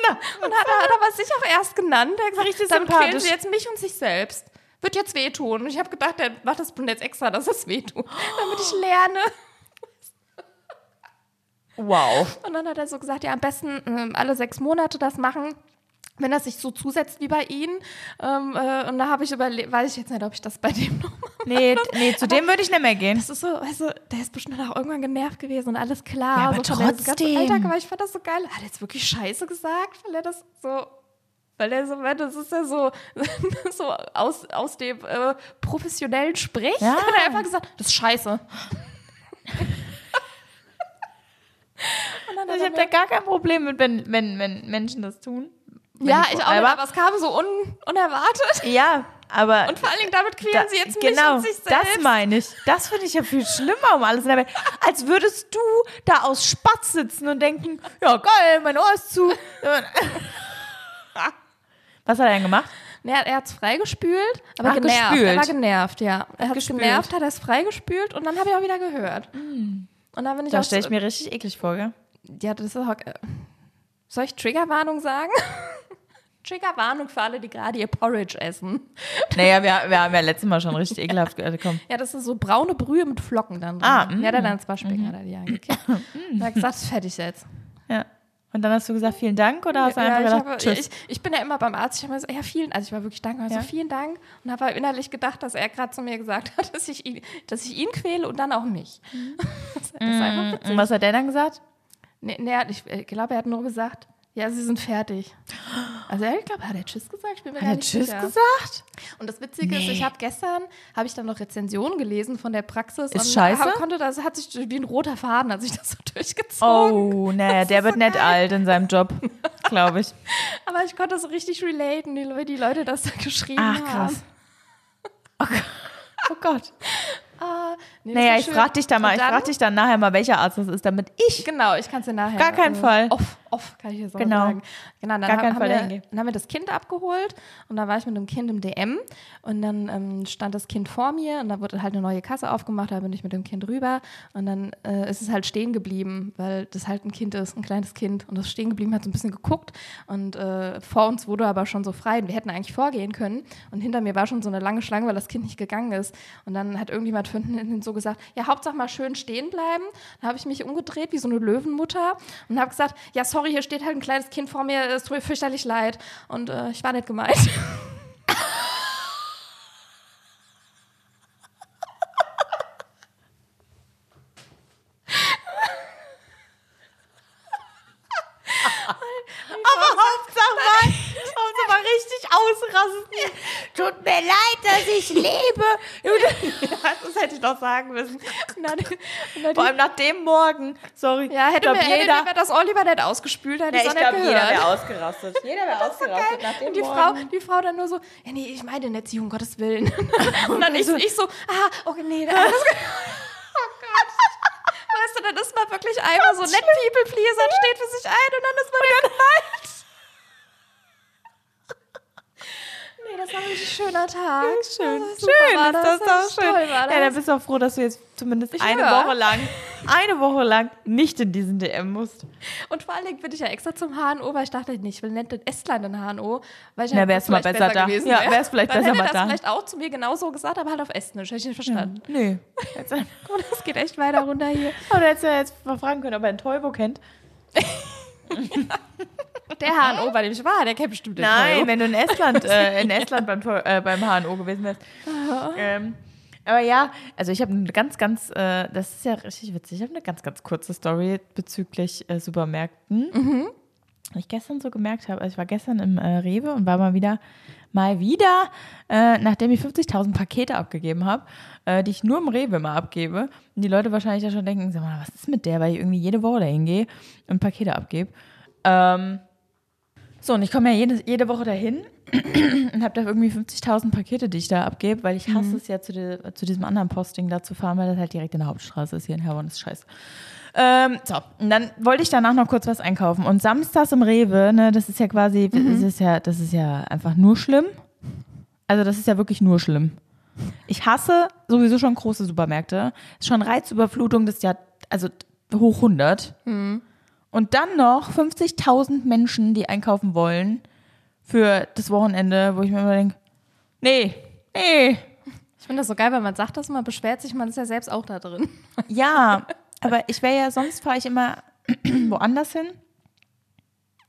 Na, Und hat er, hat er was sich auch erst genannt. Er hat gesagt, Richtig damit quälen sie jetzt mich und sich selbst. Wird jetzt wehtun. Und ich habe gedacht, der macht das jetzt extra, dass es wehtut, damit ich lerne. Wow. Und dann hat er so gesagt, ja, am besten ähm, alle sechs Monate das machen, wenn das sich so zusetzt wie bei Ihnen. Ähm, äh, und da habe ich überlegt, weiß ich jetzt nicht, ob ich das bei dem (laughs) noch mache. Nee, nee, zu dem würde ich nicht mehr gehen. Das ist so, weißt du, der ist bestimmt auch irgendwann genervt gewesen und alles klar. Ja, aber so dem trotzdem. Alltag, aber ich fand das so geil. Hat er jetzt wirklich Scheiße gesagt, weil er das so, weil er so, weil das ist ja so, (laughs) so aus, aus dem äh, professionellen Sprech, Ja. hat er einfach gesagt, das ist Scheiße. (laughs) Also ich habe da gar kein Problem mit, wenn, wenn, wenn Menschen das tun. Ja, ich auch nicht, aber, es kam so un, unerwartet. Ja, aber. Und vor allen Dingen damit quälen da- sie jetzt genau, mich und sich selbst. das meine ich. Das finde ich ja viel schlimmer um alles in der Welt. Als würdest du da aus Spatz sitzen und denken, ja geil, mein Ohr ist zu. (laughs) Was hat er denn gemacht? Nee, er hat es freigespült, aber Ach, genervt. gespült. Er war genervt, ja. Er hat es genervt, hat er es freigespült und dann habe ich auch wieder gehört. Und dann bin ich Da stelle ich mir richtig eklig vor, gell? Ja, das ist auch. Äh, soll ich Triggerwarnung sagen? (laughs) Triggerwarnung für alle, die gerade ihr Porridge essen. Naja, wir, (laughs) wir haben ja letztes Mal schon richtig ekelhaft gehört. Komm. Ja, das ist so braune Brühe mit Flocken dann drin. Ah, mm. ja, der dann zwei Spicken hat er die angekippt. Hat (coughs) gesagt, fertig jetzt. Ja. Und dann hast du gesagt, vielen Dank oder hast du einfach ja, ich, gedacht, habe, tschüss? ich, ich bin ja immer beim Arzt, ich habe mir so, ja, vielen, also ich war wirklich dankbar, Ja. so vielen Dank und habe innerlich gedacht, dass er gerade zu mir gesagt hat, (laughs) dass ich ihn, dass ich ihn quäle und dann auch mich. (laughs) das ist einfach witzig. Und was hat der dann gesagt? Nee, nee, er ich glaube, er hat nur gesagt, ja, sie sind fertig. Also ich glaube, hat er Tschüss gesagt? Ich bin mir Hat gar er nicht Tschüss sicher. gesagt? Und das Witzige ist, Nee. ich habe gestern, habe ich dann noch Rezensionen gelesen von der Praxis. Ist und scheiße? hab- Konnte das, hat sich wie ein roter Faden, hat sich das (laughs) so durchgezogen. Oh, naja, der wird nicht alt in seinem Job, glaube ich. (laughs) Aber ich konnte so richtig relaten, Leute- die Leute das da geschrieben Ach, haben. krass. Oh Gott. Oh Gott. (laughs) Ah, nee, Naja, ich frage dich da mal, Und ich dann- frage dich dann nachher mal, welcher Arzt das ist, damit ich. Genau, ich kann es dir nachher. Gar keinen Fall. Off, off kann ich jetzt auch Genau. sagen. Genau, dann Gar haben, haben wir, dann haben wir das Kind abgeholt und dann war ich mit dem Kind im DM und dann ähm, stand das Kind vor mir und da wurde halt eine neue Kasse aufgemacht, da bin ich mit dem Kind rüber und dann äh, ist es halt stehen geblieben, weil das halt ein Kind ist, ein kleines Kind und das stehen geblieben hat so ein bisschen geguckt und äh, vor uns wurde aber schon so frei und wir hätten eigentlich vorgehen können und hinter mir war schon so eine lange Schlange, weil das Kind nicht gegangen ist und dann hat irgendjemand von hinten so gesagt, ja, Hauptsache mal schön stehen bleiben. Dann habe ich mich umgedreht wie so eine Löwenmutter und habe gesagt, ja, sorry, hier steht halt ein kleines Kind vor mir, es tut mir fürchterlich leid. Und äh, ich war nicht gemeint. Aber Hauptsache mal, Hauptsache mal richtig ausrasten. Tut mir leid, dass ich lebe. (laughs) das hätte ich doch sagen müssen. Vor allem nach dem Morgen. Sorry. ja, ich hätte glaub, mir, hätte jeder. mir das Oliver nicht ausgespült, hätte Ja, ich glaube, jeder wäre ausgerastet. (laughs) Jeder wäre ausgerastet nach dem Und die Frau, Morgen. die Frau dann nur so, ja, nee, ich meine nicht sie, um Gottes Willen. (laughs) Und dann ich, so- ich so, ah, okay, nee, da- alles. Oh. Weißt du, dann ist man wirklich einmal so nett People Pleaser und steht für sich ein und dann ist man wieder gemeint. Nee, das war ein schöner Tag. Schön, Das schön, war ist das, das doch schön. war Ja, dann das. bist du auch froh, dass du jetzt zumindest Ich eine höre. Woche lang, eine Woche lang nicht in diesen DM musst. Und vor allen Dingen bin ich ja extra zum HNO, weil ich dachte, nee, ich will nicht in Estland in HNO. Weil ich Na, halt wär's mal vielleicht besser da. gewesen Ja, wär. wär's vielleicht Dann besser hätte mal er da. das vielleicht auch zu mir genauso gesagt, aber halt auf Estnisch. Hätte ich nicht verstanden. Jetzt, Guck mal, das geht echt weiter runter hier. aber du hättest ja jetzt mal fragen können, ob er einen Teubo kennt. (laughs) Der HNO, bei dem ich war, der kennt bestimmt den Nein, Euro. wenn du in Estland, äh, in (laughs) Estland beim, äh, beim HNO gewesen wärst. Ähm, aber ja, also ich habe eine ganz, ganz, äh, das ist ja richtig witzig, ich habe eine ganz, ganz kurze Story bezüglich äh, Supermärkten. Ich gestern so gemerkt habe, also ich war gestern im äh, Rewe und war mal wieder, mal wieder, äh, nachdem ich 50.000 Pakete abgegeben habe, die ich nur im Rewe mal abgebe, und die Leute wahrscheinlich ja schon denken, sag mal, was ist mit der, weil ich irgendwie jede Woche dahin gehe und Pakete abgebe. Ähm, so, und ich komme ja jede, jede Woche dahin (clears throat) und habe da irgendwie 50.000 Pakete, die ich da abgebe, weil ich hasse es ja zu, die, zu diesem anderen Posting da zu fahren, weil das halt direkt in der Hauptstraße ist hier in Herborn, das ist scheiße. Ähm, so, und dann wollte ich danach noch kurz was einkaufen. Und samstags im Rewe, ne, das ist ja quasi, das ist ja, das ist ja einfach nur schlimm. Also das ist ja wirklich nur schlimm. Ich hasse sowieso schon große Supermärkte. Ist schon Reizüberflutung, das ist ja, also hoch 100. Mhm. Und dann noch 50.000 Menschen, die einkaufen wollen für das Wochenende, wo ich mir immer denke, nee, nee. Ich finde das so geil, weil man sagt das, man beschwert sich, man ist ja selbst auch da drin. (laughs) Ja, aber ich wäre ja, sonst fahre ich immer (clears throat) woanders hin.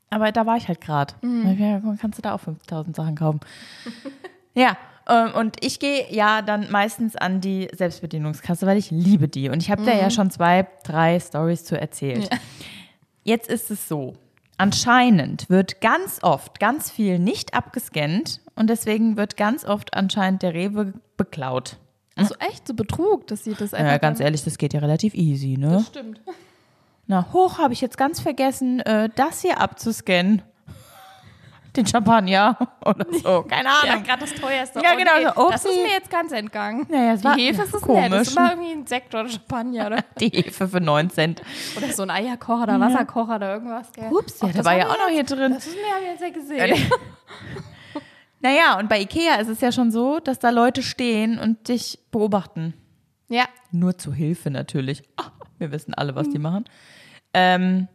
Aber da war ich halt gerade. Mhm. Kannst du da auch 5000 Sachen kaufen? ja, ähm, und ich gehe ja dann meistens an die Selbstbedienungskasse, weil ich liebe die. Und ich habe mhm. da ja schon zwei, drei Stories zu erzählt. Ja. Jetzt ist es so. Anscheinend wird ganz oft ganz viel nicht abgescannt und deswegen wird ganz oft anscheinend der Rewe beklaut. Also echt so Betrug, dass sie das einfach. Ja, ganz ehrlich, das geht ja relativ easy, ne? Das stimmt. Na, hoch habe ich jetzt ganz vergessen, äh, das hier abzuscannen. Den Champagner (laughs) oder so, keine Ahnung. Ja, gerade das teuerste. Ja, genau. Okay, so, das ist mir jetzt ganz entgangen. Naja, Die Hefe ist es komisch. nett. Das ist immer irgendwie ein Sekt oder Champagner. Oder? (laughs) Die Hefe für 9 Cent. Oder so ein Eierkocher oder Wasserkocher oder irgendwas. Gell? Ups, ja, der war ja auch noch hier drin. Das ist mir ja jetzt ja gesehen. (laughs) naja, und bei Ikea ist es ja schon so, dass da Leute stehen und dich beobachten. Ja. Nur zu Hilfe natürlich. wir wissen alle, was die machen. Ähm,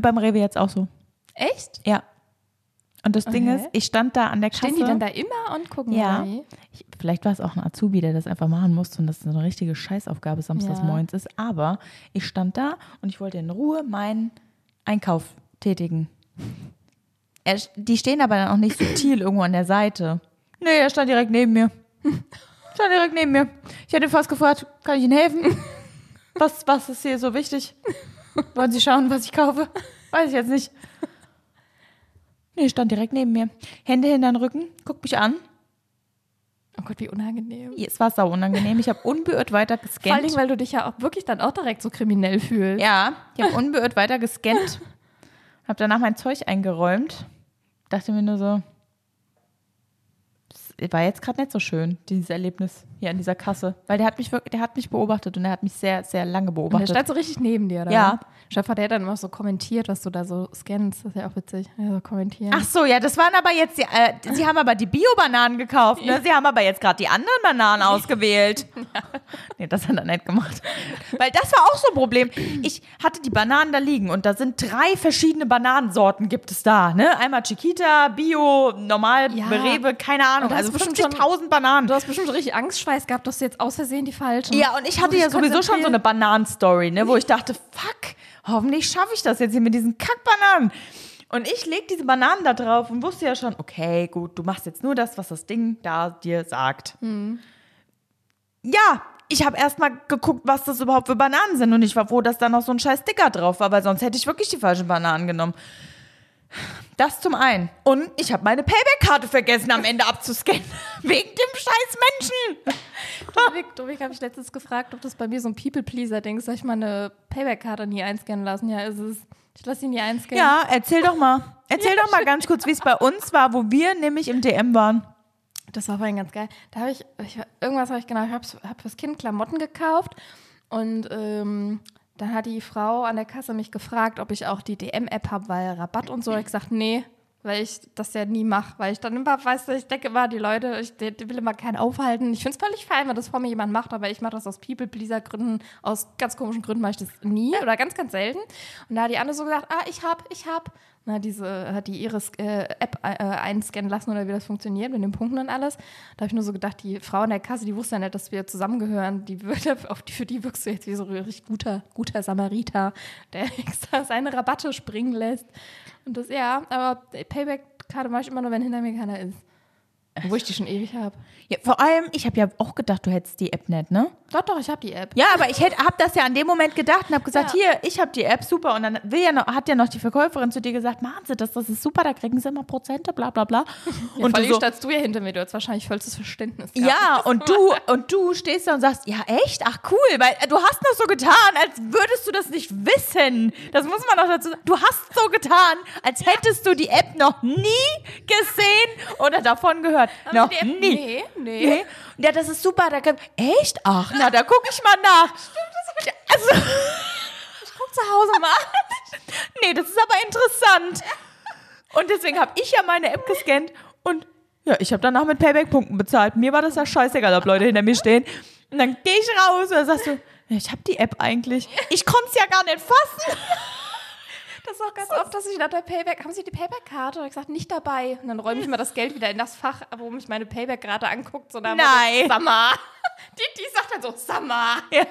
beim Rewe jetzt auch so. Echt? Ja. Und das okay. Ding ist, ich stand da an der Kasse. Stehen die dann da immer und gucken? Ja. Ich, vielleicht war es auch ein Azubi, der das einfach machen musste und das eine richtige Scheißaufgabe samstags ja. morgens ist. Aber ich stand da und ich wollte in Ruhe meinen Einkauf tätigen. Er, die stehen aber dann auch nicht subtil irgendwo an der Seite. Nee, er stand direkt neben mir. (laughs) Stand direkt neben mir. Ich hätte fast gefragt, kann ich Ihnen helfen? (laughs) Was, was ist hier so wichtig? Wollen Sie schauen, was ich kaufe? Weiß ich jetzt nicht. Nee, stand direkt neben mir. Hände hinter den Rücken, guckt mich an. Oh Gott, wie unangenehm. Es war sau unangenehm. Ich habe unbeirrt weiter (laughs) gescannt. Vor allem, weil du dich ja auch wirklich dann auch direkt so kriminell fühlst. Ja, ich habe unbeirrt weiter gescannt. (laughs) habe danach mein Zeug eingeräumt. Dachte mir nur so, war jetzt gerade nicht so schön, dieses Erlebnis hier an dieser Kasse. Weil der hat mich wirklich, der hat mich beobachtet und er hat mich sehr, sehr lange beobachtet. Und der stand so richtig neben dir, oder? Ja. Chef hat der dann immer so kommentiert, was du da so scannst. Das ist ja auch witzig. Ja, so kommentieren. Ach so, ja, das waren aber jetzt, die, äh, sie haben aber die Bio-Bananen gekauft, ne? Sie haben aber jetzt gerade die anderen Bananen ausgewählt. (laughs) ja. Nee, das hat er nicht gemacht. Weil das war auch so ein Problem. Ich hatte die Bananen da liegen und da sind drei verschiedene Bananensorten gibt es da, ne? Einmal Chiquita, Bio, normal, ja. Rewe, keine Ahnung. Also 50.000 Bananen. Du hast bestimmt so richtig Angstschweiß gehabt, dass du jetzt aus Versehen die falschen. Ja, und ich hatte ja sowieso schon so eine Bananenstory, ne, wo ich dachte, fuck, hoffentlich schaffe ich das jetzt hier mit diesen Kackbananen. Und ich leg diese Bananen da drauf und wusste ja schon, okay, gut, du machst jetzt nur das, was das Ding da dir sagt. Hm. Ja, ich habe erstmal geguckt, was das überhaupt für Bananen sind und ich war froh, dass da noch so ein scheiß Sticker drauf war, weil sonst hätte ich wirklich die falschen Bananen genommen. Das zum einen. Und ich habe meine Payback-Karte vergessen am Ende abzuscannen. (laughs) Wegen dem scheiß Menschen. Dominik, Dominik habe ich letztens gefragt, ob das bei mir so ein People-Pleaser-Ding ist. Soll ich meine Payback-Karte nie einscannen lassen? Ja, ist es. Ich lasse sie nie einscannen. Ja, erzähl doch mal. Erzähl ja, doch mal ganz kurz, wie es bei uns war, wo wir nämlich im DM waren. Das war vorhin ganz geil. Da habe ich, ich, irgendwas habe ich genau, ich habe hab fürs Kind Klamotten gekauft und ähm, dann hat die Frau an der Kasse mich gefragt, ob ich auch die DM-App habe, weil Rabatt und so. Ich gesagt, nee, weil ich das ja nie mache, weil ich dann immer, weißt du, ich denke immer, die Leute, ich will immer keinen aufhalten. Ich finde es völlig fein, wenn das vor mir jemand macht, aber ich mache das aus People-Pleaser-Gründen, aus ganz komischen Gründen mache ich das nie oder ganz, ganz selten. Und da hat die andere so gesagt, ah, ich hab, ich hab. Na, diese, hat die ihre äh, App äh, einscannen lassen oder wie das funktioniert mit den Punkten und alles. Da habe ich nur so gedacht, die Frau in der Kasse, die wusste ja nicht, dass wir zusammengehören. Die würde, (laughs) auf die, für die wirkst du jetzt wie so ein richtig guter, guter Samariter, der (laughs) extra seine Rabatte springen lässt. Und das, ja, aber Payback-Karte mache ich immer nur, wenn hinter mir keiner ist. Wo ich die schon ewig habe. Ja, vor allem, ich habe ja auch gedacht, du hättest die App nicht, ne? Doch, doch, ich habe die App. Ja, aber ich habe das ja an dem Moment gedacht und habe gesagt, ja. hier, ich habe die App, super. Und dann will ja noch, hat ja noch die Verkäuferin zu dir gesagt, machen Sie das, das ist super, da kriegen Sie immer Prozente, bla bla bla. (laughs) Ja, und vor allem so, standst du ja hinter mir, du hast wahrscheinlich vollstes Verständnis gehabt. Ja, (laughs) und du, und du stehst da und sagst, ja echt? Ach cool, weil du hast noch so getan, als würdest du das nicht wissen. Das muss man noch dazu sagen. Du hast so getan, als hättest du die App noch nie gesehen oder davon gehört. Haben noch nie. Nee, nee. nee. Ja, das ist super. Da kann, echt? Ach, na, da gucke ich mal nach. Stimmt, das also, (laughs) ich gucke zu Hause mal. (laughs) nee, das ist aber interessant. Und deswegen habe ich ja meine App gescannt und Ja, ich habe danach mit Payback-Punkten bezahlt. Mir war das ja scheißegal, ob Leute hinter mir stehen. Und dann gehe ich raus und dann sagst du, ich habe die App eigentlich. Ich konnte es ja gar nicht fassen. (laughs) Das ist auch ganz oft, dass ich nach der Payback, haben Sie die Payback-Karte? Und ich gesagt, nicht dabei. Und dann räume ich mal das Geld wieder in das Fach, wo mich meine Payback-Karte anguckt. So Nein. Summer. (laughs) Die, die sagt dann so, Summer. Ja.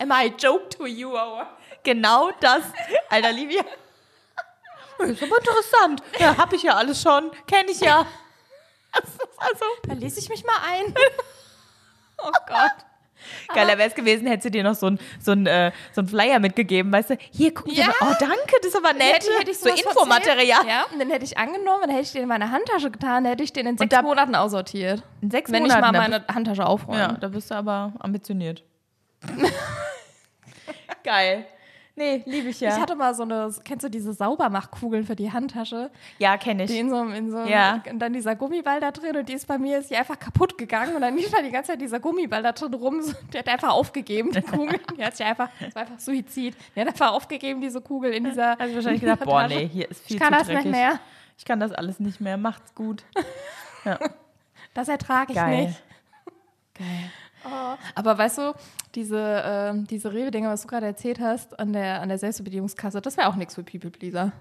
Am I a joke to you? Genau das. Alter, Livia. Das ist aber interessant. Ja, hab ich ja alles schon. Kenne ich ja. Also. Da lese ich mich mal ein. (laughs) oh Gott. Geiler wäre es gewesen, hätte sie dir noch so ein, so ein, äh, so ein Flyer mitgegeben, weißt du? Hier, gucken Ja. Mal. Oh, danke, das ist aber nett. Hätte, hätte ich so Infomaterial. Ja, und dann hätte ich angenommen, dann hätte ich den in meine Handtasche getan, dann hätte ich den in sechs da- Monaten aussortiert. In sechs Wenn Monaten. ich mal meine Handtasche aufräume. Ja, da bist du aber ambitioniert. (laughs) Geil. Nee, liebe ich ja. Ich hatte mal so eine, kennst du diese Saubermachkugeln für die Handtasche? ja, kenne Die ich. in so, in so Ja. und dann dieser Gummiball da drin und die ist bei mir ist die einfach kaputt gegangen und dann lief da die ganze Zeit dieser Gummiball da drin rum. So, Die hat einfach aufgegeben, die Kugel. (laughs) Die hat sich einfach, das war einfach Suizid. Die hat einfach aufgegeben, diese Kugel in dieser. Du wahrscheinlich gedacht, boah, nee, hier ist viel ich kann zu das dreckig. nicht mehr. Ich kann das alles nicht mehr. Macht's gut. (laughs) Das ertrage ich Geil. nicht. Geil. Oh. Aber weißt du, diese, ähm, diese Rewe-Dinger, was du gerade erzählt hast, an der, an der Selbstbedienungskasse, das wäre auch nichts für People Pleaser.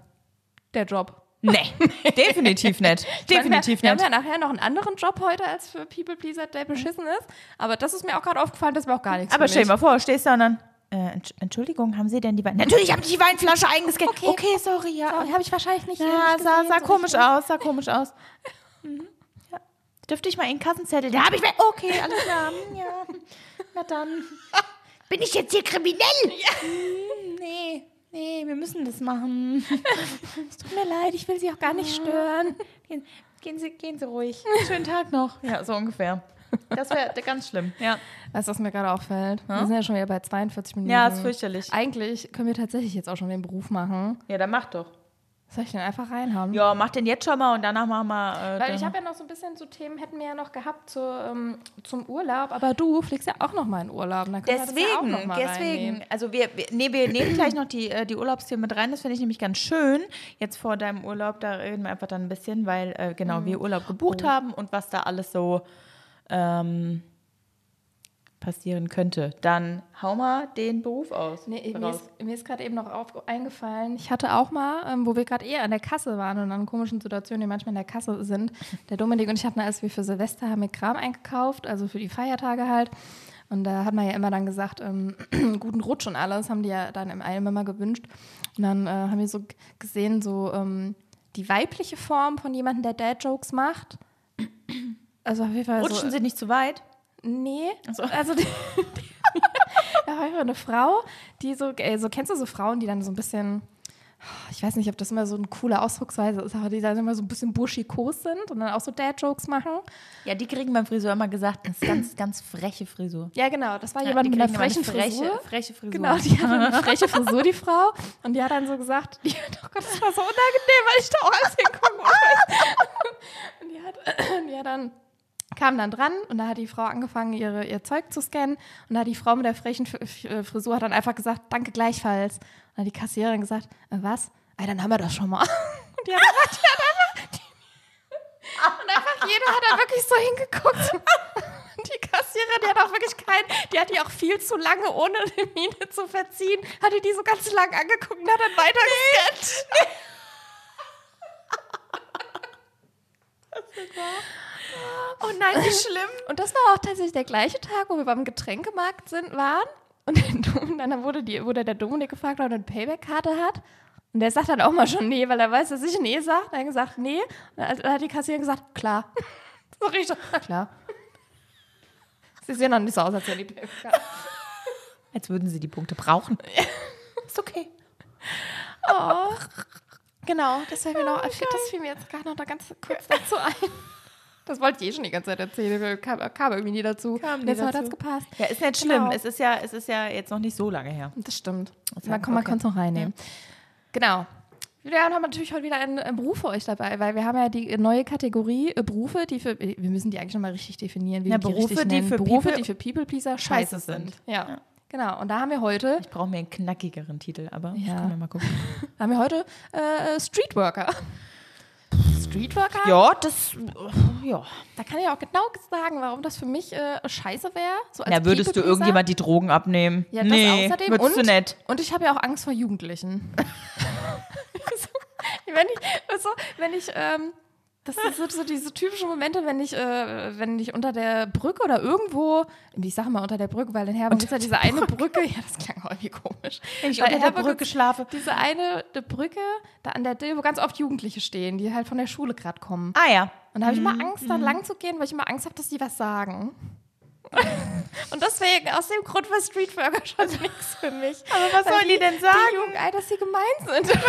Der Job. Nee, (laughs) definitiv nicht. Definitiv wir, wir nicht. haben ja nachher noch einen anderen Job heute als für People Pleaser, der beschissen ist. Aber das ist mir auch gerade aufgefallen, das wäre auch gar nichts Aber stell dir mal vor, stehst da und dann. Äh, Entsch- Entschuldigung, haben Sie denn die Wein? Natürlich habe ich die Weinflasche eingescannt. Okay. Okay, sorry, ja. Oh, habe ich wahrscheinlich nicht. Ja, nicht sah, sah so komisch richtig. aus, sah komisch aus. Mhm. Ja. Dürfte ich mal Ihren Kassenzettel? Ja, habe ich. Okay, alles klar. Hm, Ja. Na dann. (laughs) Bin ich jetzt hier kriminell? Hm, Nee, nee, wir müssen das machen. (laughs) Tut mir leid, ich will Sie auch gar nicht stören. Gehen, gehen, Sie, gehen Sie ruhig. Schönen Tag noch. Ja, so ungefähr. Das wäre ganz schlimm. Ja. Weißt du, was mir gerade auffällt? Wir sind ja schon wieder bei 42 Minuten. Ja, ist fürchterlich. Eigentlich können wir tatsächlich jetzt auch schon den Beruf machen. Ja, dann mach doch. Soll ich den einfach reinhaben? Ja, mach den jetzt schon mal und danach machen wir. Äh, Weil ich habe ja noch so ein bisschen so Themen, hätten wir ja noch gehabt zu, ähm, zum Urlaub, aber du fliegst ja auch noch mal in Urlaub. Dann können wir das ja auch Deswegen, noch mal deswegen. reinnehmen. Also wir, wir, nee, wir nehmen gleich noch die, äh, die Urlaubsthemen mit rein. Das finde ich nämlich ganz schön. Jetzt vor deinem Urlaub, da reden wir einfach dann ein bisschen, weil äh, genau wir Urlaub gebucht Oh. haben und was da alles so ähm, passieren könnte. Dann hau mal den Beruf aus. Nee, mir ist, mir ist gerade eben noch auf, eingefallen, ich hatte auch mal, ähm, wo wir gerade eher an der Kasse waren und an komischen Situationen, die manchmal in der Kasse sind, der Dominik und ich hatten, als wir für Silvester haben wir Kram eingekauft, also für die Feiertage halt. Und da hat man ja immer dann gesagt, ähm, (clears throat) guten Rutsch und alles, haben die ja dann im Allem immer gewünscht. Und dann äh, haben wir so gesehen, so ähm, die weibliche Form von jemandem, der Dad-Jokes macht. Also auf jeden Fall Rutschen so, Sie nicht zu weit? Nee, so. also (laughs) die, da war eine Frau, die so, äh, so kennst du so Frauen, die dann so ein bisschen, ich weiß nicht, ob das immer so eine coole Ausdrucksweise ist, aber die dann immer so ein bisschen burschikos sind und dann auch so Dad-Jokes machen. Ja, die kriegen beim Friseur immer gesagt, das ist ganz, ganz freche Frisur. Ja, genau, das war Ja, jemand die mit einer frechen eine Frisur. freche, freche Frisur. Genau, die hatte eine freche Frisur, die Frau. Und die hat dann so gesagt, die, oh Gott, das war so unangenehm, weil ich da auch alles hingucken wollte. Und die hat, (clears throat) die hat dann, kam dann dran und da hat die Frau angefangen, ihre, ihr Zeug zu scannen. Und da hat die Frau mit der frechen äh, Frisur hat dann einfach gesagt, danke gleichfalls. Und dann hat die Kassiererin gesagt, äh, was? Ah, dann haben wir das schon mal. (laughs) Und die hat die hat einfach, die, und einfach jeder hat da wirklich so hingeguckt. Und die Kassiererin, die hat auch wirklich kein, die hat die auch viel zu lange, ohne die Miene zu verziehen, hat die so ganz lang angeguckt und hat dann weiter gescannt. (laughs) Oh nein, wie (laughs) schlimm. Und das war auch tatsächlich der gleiche Tag, wo wir beim Getränkemarkt sind, waren. Und dann wurde, die, wurde der Dominik gefragt, ob er eine Payback-Karte hat. Und der sagt dann auch mal schon nee, weil er weiß, dass ich nee sage. Dann hat er gesagt, nee. Und dann hat die Kassiererin gesagt, klar. (laughs) So richtig, klar. Sie sehen noch nicht so aus, als wären die Payback-Karte. (laughs) Als würden sie die Punkte brauchen. Ist okay. Oh. Genau, das fällt mir noch, das fiel mir jetzt gerade noch da ganz kurz dazu ein. Das wollte ich eh schon die ganze Zeit erzählen, kam, kam irgendwie nie dazu. Kam nie jetzt hat dazu. es gepasst. Ja, ist nicht schlimm. Genau. Es ist ja, es ist ja jetzt noch nicht so lange her. Das stimmt. Das Man hat- kann man okay. kann es noch reinnehmen. Genau. Wir haben natürlich heute wieder einen, einen Beruf für euch dabei, weil wir haben ja die neue Kategorie äh, Berufe, die für, wir müssen die eigentlich nochmal richtig definieren, wie Ja, wir die Berufe, richtig die für Berufe, People- die für People Pleaser Scheiße scheiße sind. sind. Ja. Ja. Genau. Und da haben wir heute, Ich brauche mir einen knackigeren Titel, aber Ja. können wir mal gucken. (laughs) haben wir heute äh, Streetworker. Streetworker? Ja, das Ja. Da kann ich auch genau sagen, warum das für mich äh, scheiße wäre. So als Na, würdest du irgendjemand die Drogen abnehmen? Ja, das nee, außerdem. würdest und, du nicht. Und ich habe ja auch Angst vor Jugendlichen. (laughs) wenn ich, also, wenn ich, ähm, das sind so, diese typischen Momente, wenn ich, äh, wenn ich unter der Brücke oder irgendwo, ich sage mal unter der Brücke, weil in Herborn gibt es ja diese eine Brücke, (laughs) ja, das klang irgendwie komisch. Wenn ich Weil unter der Brücke schlafe. Diese eine die Brücke, da an der Dill, wo ganz oft Jugendliche stehen, die halt von der Schule gerade kommen. Ah ja. Und da habe ich Mhm, immer Angst, da lang zu gehen, weil ich immer Angst habe, dass die was sagen. (laughs) Und deswegen, aus dem Grund war Street Burger schon (laughs) nichts für mich. Aber was sollen die denn sagen? Die Jugend, dass sie gemein sind.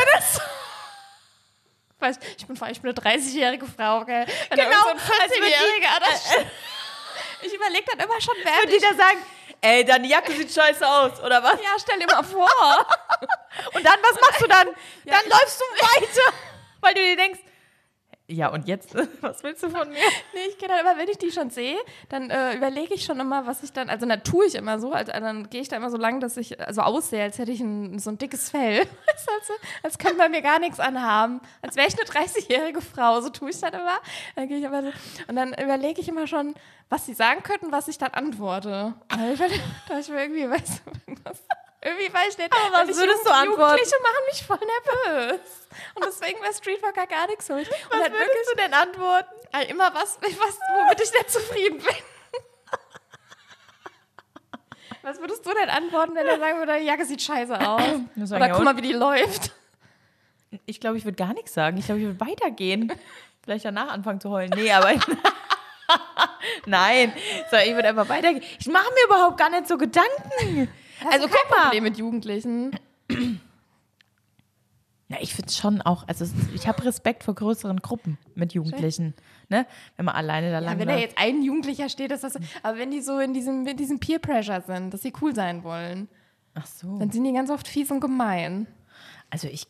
Weißt, ich bin, ich bin eine 30-jährige Frau, gell? Wenn Genau, so ein als würde die- 14-Jähriger das (laughs) Ich überlege dann immer schon, wer Und die da sagen, ey, deine Jacke sieht scheiße aus, oder was? Ja, stell dir mal vor. (laughs) Und dann, was machst du dann? dann läufst du weiter, (laughs) weil du dir denkst, ja, und jetzt, (laughs) was willst du von mir? (laughs) Nee, ich dann immer, wenn ich die schon sehe, dann äh, überlege ich schon immer, was ich dann, also dann tue ich immer so, also dann gehe ich da immer so lang, dass ich so aussehe, als hätte ich ein, so ein dickes Fell. (laughs) Also, als könnte man mir gar nichts anhaben. Als wäre ich eine 30-jährige Frau, so tue ich dann immer. Dann gehe ich immer so, und dann überlege ich immer schon, was sie sagen könnten, was ich dann antworte. Da ich, da ich mir irgendwie, weißt du, irgendwas. Irgendwie weiß ich nicht. Aber was würdest du antworten? Jugendliche machen mich voll nervös. Und deswegen wäre Streetworker gar nichts für mich. Und Was halt würdest du denn antworten? Ey, immer was, was, womit ich nicht zufrieden bin. Was würdest du denn antworten, wenn er sagen würde, die Jacke sieht scheiße aus? (clears throat) Oder guck mal, wie die läuft. Ich glaube, ich würde gar nichts sagen. Ich glaube, ich würde weitergehen. Vielleicht danach anfangen zu heulen. Nee, aber. (laughs) Nein. So, ich würde einfach weitergehen. Ich mache mir überhaupt gar nicht so Gedanken. Also mal. Problem mit Jugendlichen. Ja, ich finde schon auch, also es- ich habe Respekt vor größeren Gruppen mit Jugendlichen. Ne? Wenn man alleine da Ja, lang wenn da jetzt ein Jugendlicher steht, ist das. Aber wenn die so in diesem, in diesem Peer Pressure sind, dass sie cool sein wollen, Ach so. dann sind die ganz oft fies und gemein. Also ich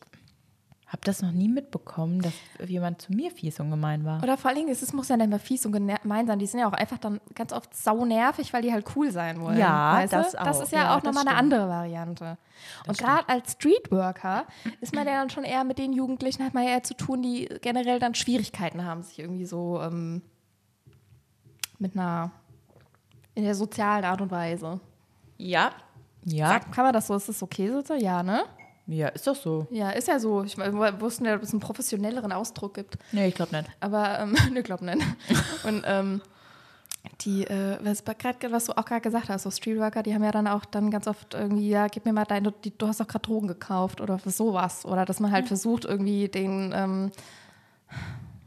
habe das noch nie mitbekommen, dass jemand zu mir fies und gemein war. Oder vor allen Dingen, ist, es muss ja nicht mehr fies und gemein sein. Die sind ja auch einfach dann ganz oft sau nervig, weil die halt cool sein wollen. Ja, weißt das Das auch. ist ja, Ja, auch das nochmal eine andere Variante. und gerade als Streetworker ist man ja dann schon eher mit den Jugendlichen, hat man ja eher zu tun, die generell dann Schwierigkeiten haben, sich irgendwie so ähm, mit einer, in der sozialen Art und Weise. Ja. Ja. Sagt, kann man das so? Ist das okay so? Ja, ne? Ja, ist doch so. Ja, ist ja so. Ich wussten ja, dass es einen professionelleren Ausdruck gibt. Nee, ich glaube nicht. Aber, ähm, (laughs) ne, glaub nicht. (laughs) Und ähm, die, äh, was, grad, was du auch gerade gesagt hast, so Streetworker, die haben ja dann auch dann ganz oft irgendwie, ja, gib mir mal deine, die, du hast doch gerade Drogen gekauft oder sowas. Oder dass man halt versucht, irgendwie den, ähm,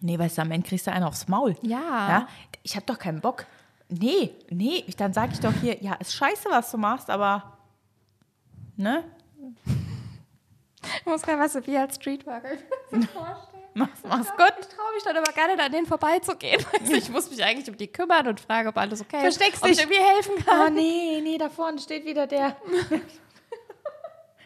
Nee, weißt du, am Ende kriegst du einen aufs Maul. ja, Ja, ich habe doch keinen Bock. Nee, nee, ich, dann sage ich doch hier, ja, ist scheiße, was du machst, aber ne? Ich muss gerade was wie als Streetworker (laughs) (laughs) ich vorstellen. Mach's, mach's gut. Ich traue mich dann aber gar nicht, an denen vorbeizugehen. Du, (laughs) ich muss mich eigentlich um die kümmern und frage, ob alles okay ist. Versteckst ob ich dich. irgendwie helfen kann. Oh nee, nee, da vorne steht wieder der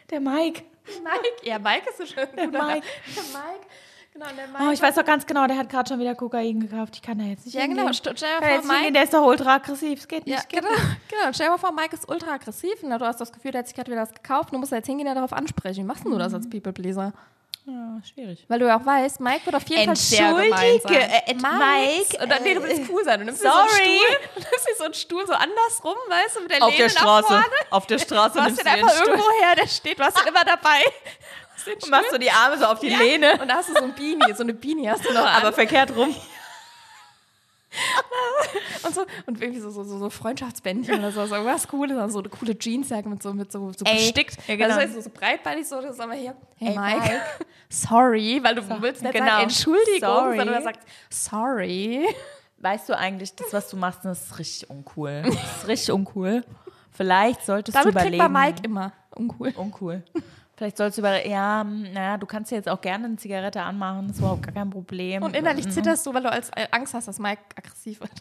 der Mike. Mike, ja, Mike ist so schön. Der Mike. Der Mike. Genau, der Mike. Oh, ich weiß doch ganz genau, der hat gerade schon wieder Kokain gekauft. Ich kann da jetzt nicht ja, genau. hingehen. St- Stell dir jetzt vor, Mike, der ist doch ultra aggressiv. Es geht nicht. Ja, geht genau, (laughs) genau. Und stell dir mal vor, Mike ist ultra aggressiv. Na, du hast das Gefühl, der hat sich gerade wieder was gekauft. Du musst jetzt hingehen und darauf ansprechen. Wie machst denn du das als People Pleaser? nicht. Ja, schwierig. Weil du ja auch weißt, Mike wird auf jeden Fall sehr Entschuldige, sein. äh, Mike, Und dann, nee, du willst cool sein. Du nimmst sorry. so einen Stuhl, (laughs) du nimmst dir so einen Stuhl so andersrum, weißt du, mit der Auf Lehne der Straße. nach vorne. Auf der Straße Du hast nimmst den einfach irgendwo her, der steht. Du hast den immer dabei. (laughs) Und machst so die Arme so auf die Ja. Lehne. Und da hast du so ein Beanie, so eine Beanie hast du noch an. Aber verkehrt rum. (laughs) und so und irgendwie so, so, so, so Freundschaftsbändchen oder so, so irgendwas Cooles, so eine coole Jeansjacke mit so, mit so, so Ey, bestickt. ja, genau. Also das heißt, so, so breitbeinig, so, das ist aber hier, hey, Ey, Mike, Mike. sorry, weil du willst nicht genau. sagen, Entschuldigung, Sorry. sondern er sagt, sorry. Weißt du eigentlich, das, was du machst, das ist richtig uncool. Das ist richtig uncool. (laughs) Vielleicht solltest Damit du kriegt überlegen. man Mike immer uncool. Uncool. Vielleicht sollst du über, ja, naja, du kannst dir jetzt auch gerne eine Zigarette anmachen, das ist überhaupt gar kein Problem. Und innerlich zitterst du, weil du als äh, Angst hast, dass Mike aggressiv wird.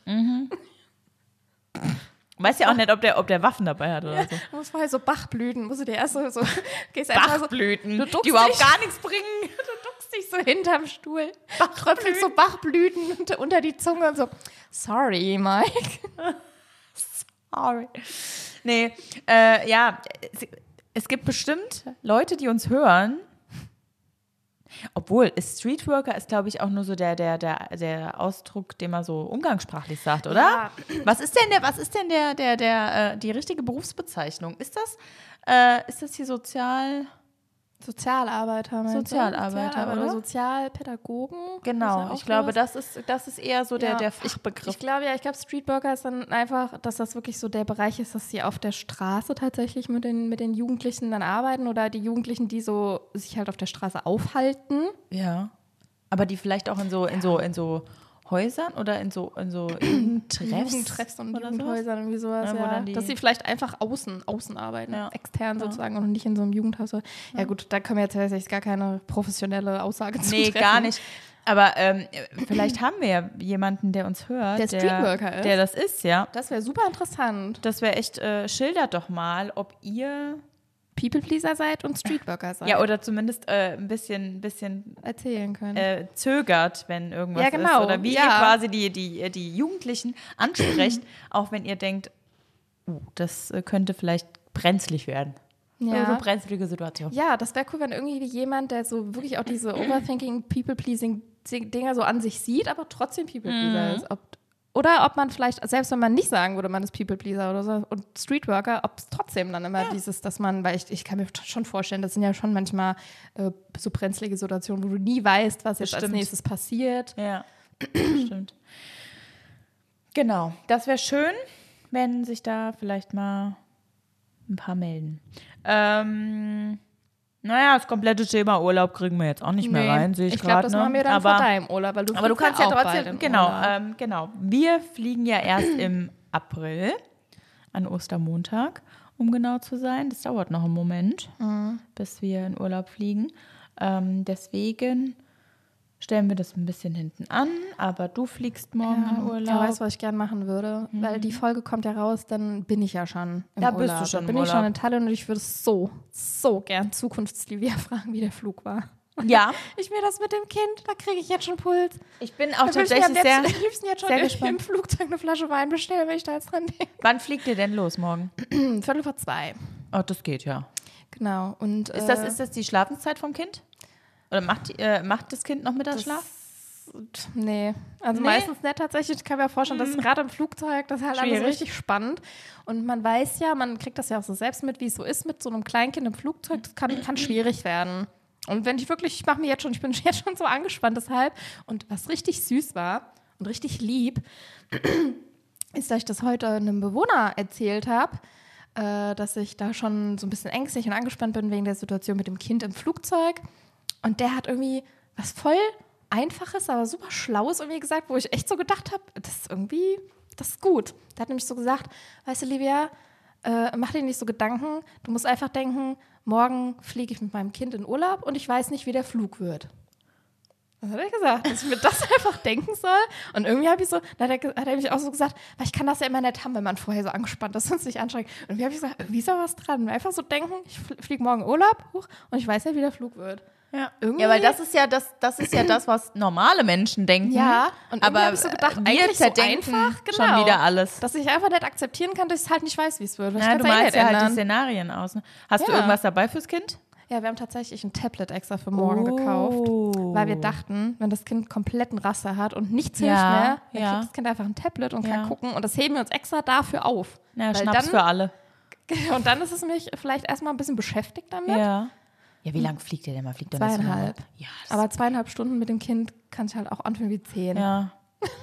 Weißt ja auch nicht, ob der, ob der Waffen dabei hat oder so. Du musst vorher so Bachblüten, musst du dir erst so, so gehst einfach so, Bachblüten, du duckst die überhaupt dich. gar nichts bringen. (laughs) du duckst dich so hinterm Stuhl, tröpfelst so Bachblüten unter, unter die Zunge und so, sorry, Mike. (laughs) Sorry. Nee, äh, ja, es, gibt bestimmt Leute, die uns hören. Obwohl, ist Streetworker ist, glaube ich, auch nur so der, der, der, der Ausdruck, den man so umgangssprachlich sagt, oder? Ja. Was ist denn der, was ist denn der, der, der, äh, die richtige Berufsbezeichnung? Ist das, äh, ist das hier sozial? Sozialarbeiter, du? Sozialarbeiter, oder? Sozialpädagogen. Genau, ja ich glaube, das ist, das ist eher so der, Ja, der ich- Fachbegriff. Ich glaube ja, ich glaube, Streetworker ist dann einfach, dass das wirklich so der Bereich ist, dass sie auf der Straße tatsächlich mit den, mit den Jugendlichen dann arbeiten oder die Jugendlichen, die so sich halt auf der Straße aufhalten. ja. Aber die vielleicht auch in so, in so, in so Häusern oder in so, in so (clears throat) Jugendtreffs, Jugendtreffs und oder? Jugendhäusern irgendwie sowas, Ja, ja. die- Dass sie vielleicht einfach außen, außen arbeiten, Ja. extern sozusagen und nicht in so einem Jugendhaus. Ja, gut, da können wir jetzt tatsächlich gar keine professionelle Aussage zu Nee, treffen. gar nicht. Aber ähm, vielleicht haben wir ja jemanden, der uns hört. Der Streetworker ist. Der das ist, ja. Das wäre super interessant. Das wäre echt, äh, schildert doch mal, ob ihr, People-Pleaser seid und Streetworker seid. ja, oder zumindest äh, ein bisschen, bisschen erzählen können. äh, zögert, wenn irgendwas Ja, genau, ist. Oder wie ja. ihr quasi die, die, die Jugendlichen ansprecht, (clears throat) auch wenn ihr denkt, uh, das äh, könnte vielleicht brenzlig werden. Ja. So brenzlige Situation. Ja, das wäre cool, wenn irgendwie jemand, der so wirklich auch diese Overthinking, People-Pleasing-Dinger so an sich sieht, aber trotzdem People-Pleaser ist. Ob, oder ob man vielleicht, selbst wenn man nicht sagen würde, man ist People-Pleaser oder so und Streetworker, ob es trotzdem dann immer dieses, dass man, weil ich, ich kann mir schon vorstellen, das sind ja schon manchmal äh, so brenzlige Situationen, wo du nie weißt, was jetzt als Bestimmt. nächstes passiert. Ja, stimmt. Genau, das wäre schön, wenn sich da vielleicht mal ein paar melden. Ähm, naja, das komplette Thema Urlaub kriegen wir jetzt auch nicht mehr Nee, rein, sehe ich, ich glaube, gerade. das ne? machen wir dann aber, vor deinem Urlaub, weil du aber du kannst ja bald trotzdem, genau, ähm, genau. Wir fliegen ja erst im April an Ostermontag, um genau zu sein. Das dauert noch einen Moment, Mhm. bis wir in Urlaub fliegen. Ähm, deswegen stellen wir das ein bisschen hinten an, aber du fliegst morgen in Urlaub. Ja, weißt du, was ich gern machen würde? Weil die Folge kommt ja raus, dann bin ich ja schon im Da bist Urlaub. du schon Da im bin ich schon Urlaub. in Thailand und ich würde so, so gern Zukunftslivia (laughs) fragen, wie der Flug war. ja, Ich mir das mit dem Kind, da kriege ich jetzt schon Puls. ich bin auch Da würde ich tatsächlich sehr. am liebsten jetzt schon sehr im, gespannt. im Flugzeug eine Flasche Wein bestellen, wenn ich da jetzt dran denke. Wann fliegt ihr denn los morgen? (clears throat) Viertel vor zwei. Oh, das geht ja. Genau. Und, Ist das, äh, ist das die Schlafenszeit vom Kind? Oder macht, äh, macht das Kind noch Mittagsschlaf? Nee, also Nee? Meistens nicht tatsächlich. Ich kann mir vorstellen, dass gerade im Flugzeug, das ist halt alles Schwierig. richtig spannend. Und man weiß ja, man kriegt das ja auch so selbst mit, wie es so ist mit so einem Kleinkind im Flugzeug. Das kann, kann schwierig werden. Und wenn ich wirklich, ich mache mir jetzt schon, ich bin (laughs) jetzt schon so angespannt deshalb. Und was richtig süß war und richtig lieb, (clears throat) ist, dass ich das heute einem Bewohner erzählt habe, äh, dass ich da schon so ein bisschen ängstlich und angespannt bin wegen der Situation mit dem Kind im Flugzeug. Und der hat irgendwie was voll Einfaches, aber super Schlaues irgendwie gesagt, wo ich echt so gedacht habe, das ist irgendwie, das ist gut. Der hat nämlich so gesagt, weißt du, Livia, äh, mach dir nicht so Gedanken. Du musst einfach denken, morgen fliege ich mit meinem Kind in Urlaub und ich weiß nicht, wie der Flug wird. Was hat er gesagt? Dass ich mir das (laughs) einfach denken soll. Und irgendwie habe ich so, da hat er, hat er mich auch so gesagt, weil ich kann das ja immer nicht haben, wenn man vorher so angespannt ist (laughs) und sich anstrengt. Und irgendwie habe ich gesagt, ist da was dran. Einfach so denken, ich fl- fliege morgen Urlaub huch, und ich weiß nicht, wie der Flug wird. Ja. Irgendwie- ja, weil das ist ja das, das ist ja das, was normale Menschen denken. Ja, und aber ich so gedacht, wir eigentlich so zerdenken einfach, genau. schon wieder alles. Dass ich einfach nicht akzeptieren kann, dass ich halt nicht weiß, wie es wird. Ja, du eh malst ja halt die. Szenarien aus. Ne? Hast du Ja. irgendwas dabei fürs Kind? Ja, wir haben tatsächlich ein Tablet extra für morgen Oh. gekauft, weil wir dachten, wenn das Kind kompletten Raster hat und nichts Ja, hilft mehr, dann ja. kriegt das Kind einfach ein Tablet und kann gucken. Und das heben wir uns extra dafür auf. Ja, Schnaps dann, für alle. (laughs) Und dann ist es mich vielleicht erstmal ein bisschen beschäftigt damit. Ja. Ja, wie lange fliegt der denn mal? Fliegt? Zweieinhalb. Ja, Aber zweieinhalb Stunden mit dem Kind kann ich halt auch anfühlen wie zehn. ja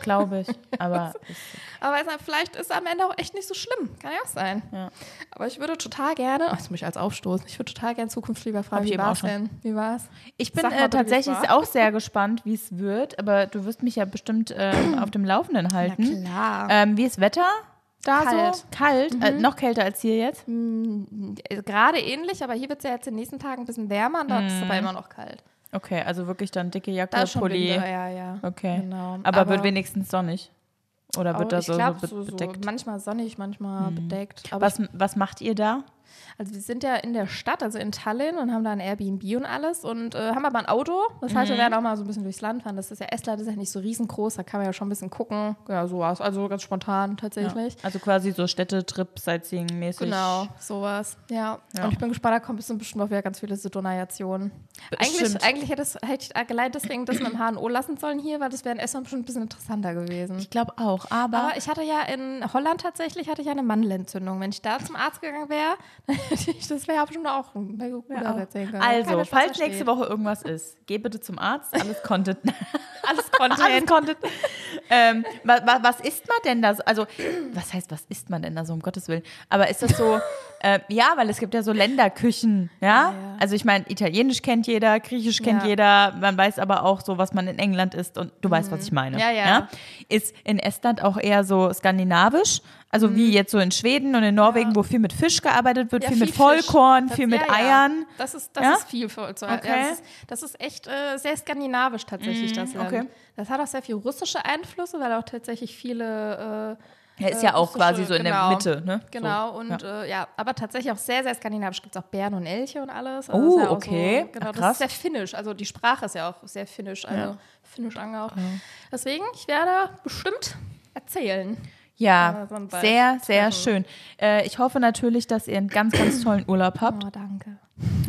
glaube ich. (laughs) Aber (laughs) Aber nicht, vielleicht ist es am Ende auch echt nicht so schlimm. Kann ja auch sein. Ja. Aber ich würde total gerne, oh, das muss ich als Aufstoß, ich würde total gerne Zukunft lieber Hab fragen, wie war es denn? Wie war es? ich bin äh, tatsächlich auch sehr gespannt, wie es wird. Aber du wirst mich ja bestimmt ähm, auf dem Laufenden halten. klar. Ähm, wie ist Wetter da Kalt. so? Kalt. Äh, noch kälter als hier jetzt? Äh, Gerade ähnlich, aber hier wird es ja jetzt in den nächsten Tagen ein bisschen wärmer und da ist es Mhm. aber immer noch kalt. Okay, also wirklich dann dicke Jacke, Da Pulli. Winter, ja, ja. Okay. Genau. Aber, wird wenigstens sonnig. Oder wird das ich so, glaube, so so, so bedeckt? Mhm. manchmal sonnig, manchmal bedeckt. Aber was, was macht ihr da? Also wir sind ja in der Stadt, also in Tallinn und haben da ein Airbnb und alles und äh, haben aber ein Auto. Das heißt, wir werden auch mal so ein bisschen durchs Land fahren. Das ist ja Estland, ist ja nicht so riesengroß, da kann man ja schon ein bisschen gucken. Ja, sowas. Also ganz spontan tatsächlich. Ja. Also quasi so Städtetrip, Sightseeing-mäßig. Genau, sowas. Ja. ja. Und ich bin gespannt, da kommt bestimmt auch wieder ganz viele Donationen. Eigentlich, eigentlich hätte, es, hätte ich allein deswegen das mit dem HNO lassen sollen hier, weil das wäre in Estland bestimmt ein bisschen interessanter gewesen. Ich glaube auch, aber, aber ich hatte ja in Holland tatsächlich hatte ich eine Mandelentzündung. Wenn ich da zum Arzt gegangen wäre, (laughs) das wäre bestimmt auch ein ja. erzählen können. Also, falls nächste Woche irgendwas ist, geh bitte zum Arzt. Alles Content. (laughs) alles Content. alles Content. ähm, was, was isst man denn da? So? Also, was heißt, was isst man denn da so, um Gottes Willen? Aber ist das so, (laughs) äh, ja, weil es gibt ja so Länderküchen, ja? ja, ja. Also, ich meine, Italienisch kennt jeder, Griechisch kennt ja. jeder, man weiß aber auch so, was man in England isst und du mhm. weißt, was ich meine. Ja, ja, Ist in Estland auch eher so skandinavisch, also mhm. wie jetzt so in Schweden und in Norwegen, wo viel mit Fisch gearbeitet wird, viel, viel, mit Vollkorn, viel mit Eiern. Das ist, das ist viel für uns. Okay. Das ist, das, ist, echt äh, sehr skandinavisch tatsächlich, mhm. das Land. Okay. Das hat auch sehr viel russische Einflüsse, weil auch tatsächlich viele äh, er ist ja auch quasi so in genau. der Mitte, ne? Genau, so, und ja. Äh, ja. aber tatsächlich auch sehr, sehr skandinavisch. Gibt es auch Bären und Elche und alles. Also oh, ja okay. So, genau, Ach, das ist sehr finnisch. Also die Sprache ist ja auch sehr finnisch, also ja. finnisch angehaucht. Deswegen, ich werde bestimmt erzählen. Ja, sehr, sehr schön. Äh, ich hoffe natürlich, dass ihr einen ganz, ganz tollen Urlaub habt. Oh, danke.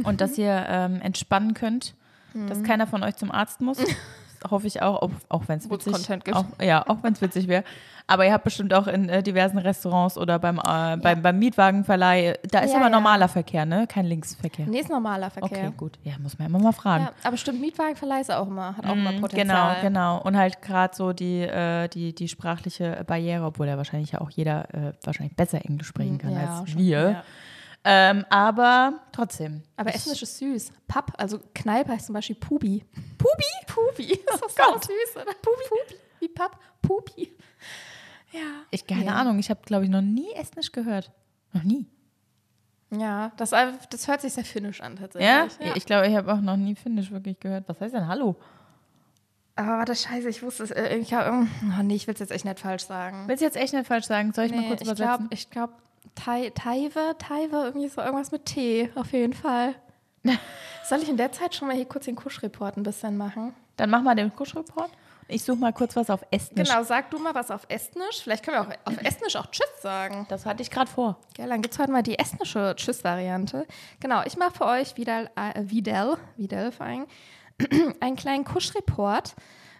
Und dass ihr ähm, entspannen könnt, mhm. dass keiner von euch zum Arzt muss. (laughs) hoffe ich auch, auch, auch wenn es witzig, auch, ja, auch wenn es witzig wäre. Aber ihr habt bestimmt auch in äh, diversen Restaurants oder beim, äh, ja. beim, beim Mietwagenverleih, da ist ja, aber ja. normaler Verkehr, ne? Kein Linksverkehr. Nee, ist normaler Verkehr. Okay, gut. Ja, muss man immer mal fragen. Aber stimmt, Mietwagenverleih ist auch immer, hat auch mm, immer Potenzial. Genau, genau. Und halt gerade so die, äh, die, die sprachliche Barriere, obwohl ja wahrscheinlich ja auch jeder äh, wahrscheinlich besser Englisch sprechen mm, kann als schon, wir. Ähm, aber trotzdem. Aber Estnisch ist süß. Pub, also Kneipe heißt zum Beispiel Pubi. Pubi? Pubi. (laughs) Das ist oh so süß, oder? Pubi. Pubi. Wie Pub? Pubi. Ja. Ich keine ja. Ahnung, ich habe, glaube ich, noch nie Estnisch gehört. Noch nie. Ja, das, äh, das hört sich sehr finnisch an tatsächlich. Ja? ja. Ich glaube, ich habe auch noch nie Finnisch wirklich gehört. Was heißt denn Hallo? Aber warte, scheiße, ich wusste es. Äh, ich hab, oh nee, ich will es jetzt echt nicht falsch sagen. Willst du jetzt echt nicht falsch sagen? Soll ich nee, mal kurz übersetzen? Ich glaube, Tai, Taiwe, Taiwe, irgendwie so irgendwas mit T, auf jeden Fall. (laughs) Soll ich in der Zeit schon mal hier kurz den Kuschreport ein bisschen machen? Dann mach mal den Kuschreport. Ich suche mal kurz was auf Estnisch. Genau, sag du mal was auf Estnisch. Vielleicht können wir auch auf Estnisch auch Tschüss sagen. Das hatte ich gerade vor. Ja, dann gibt es heute mal die estnische Tschüss-Variante. Genau, ich mache für euch wieder, äh, Videl, Videl vor allem, (clears throat) einen kleinen Kuschreport,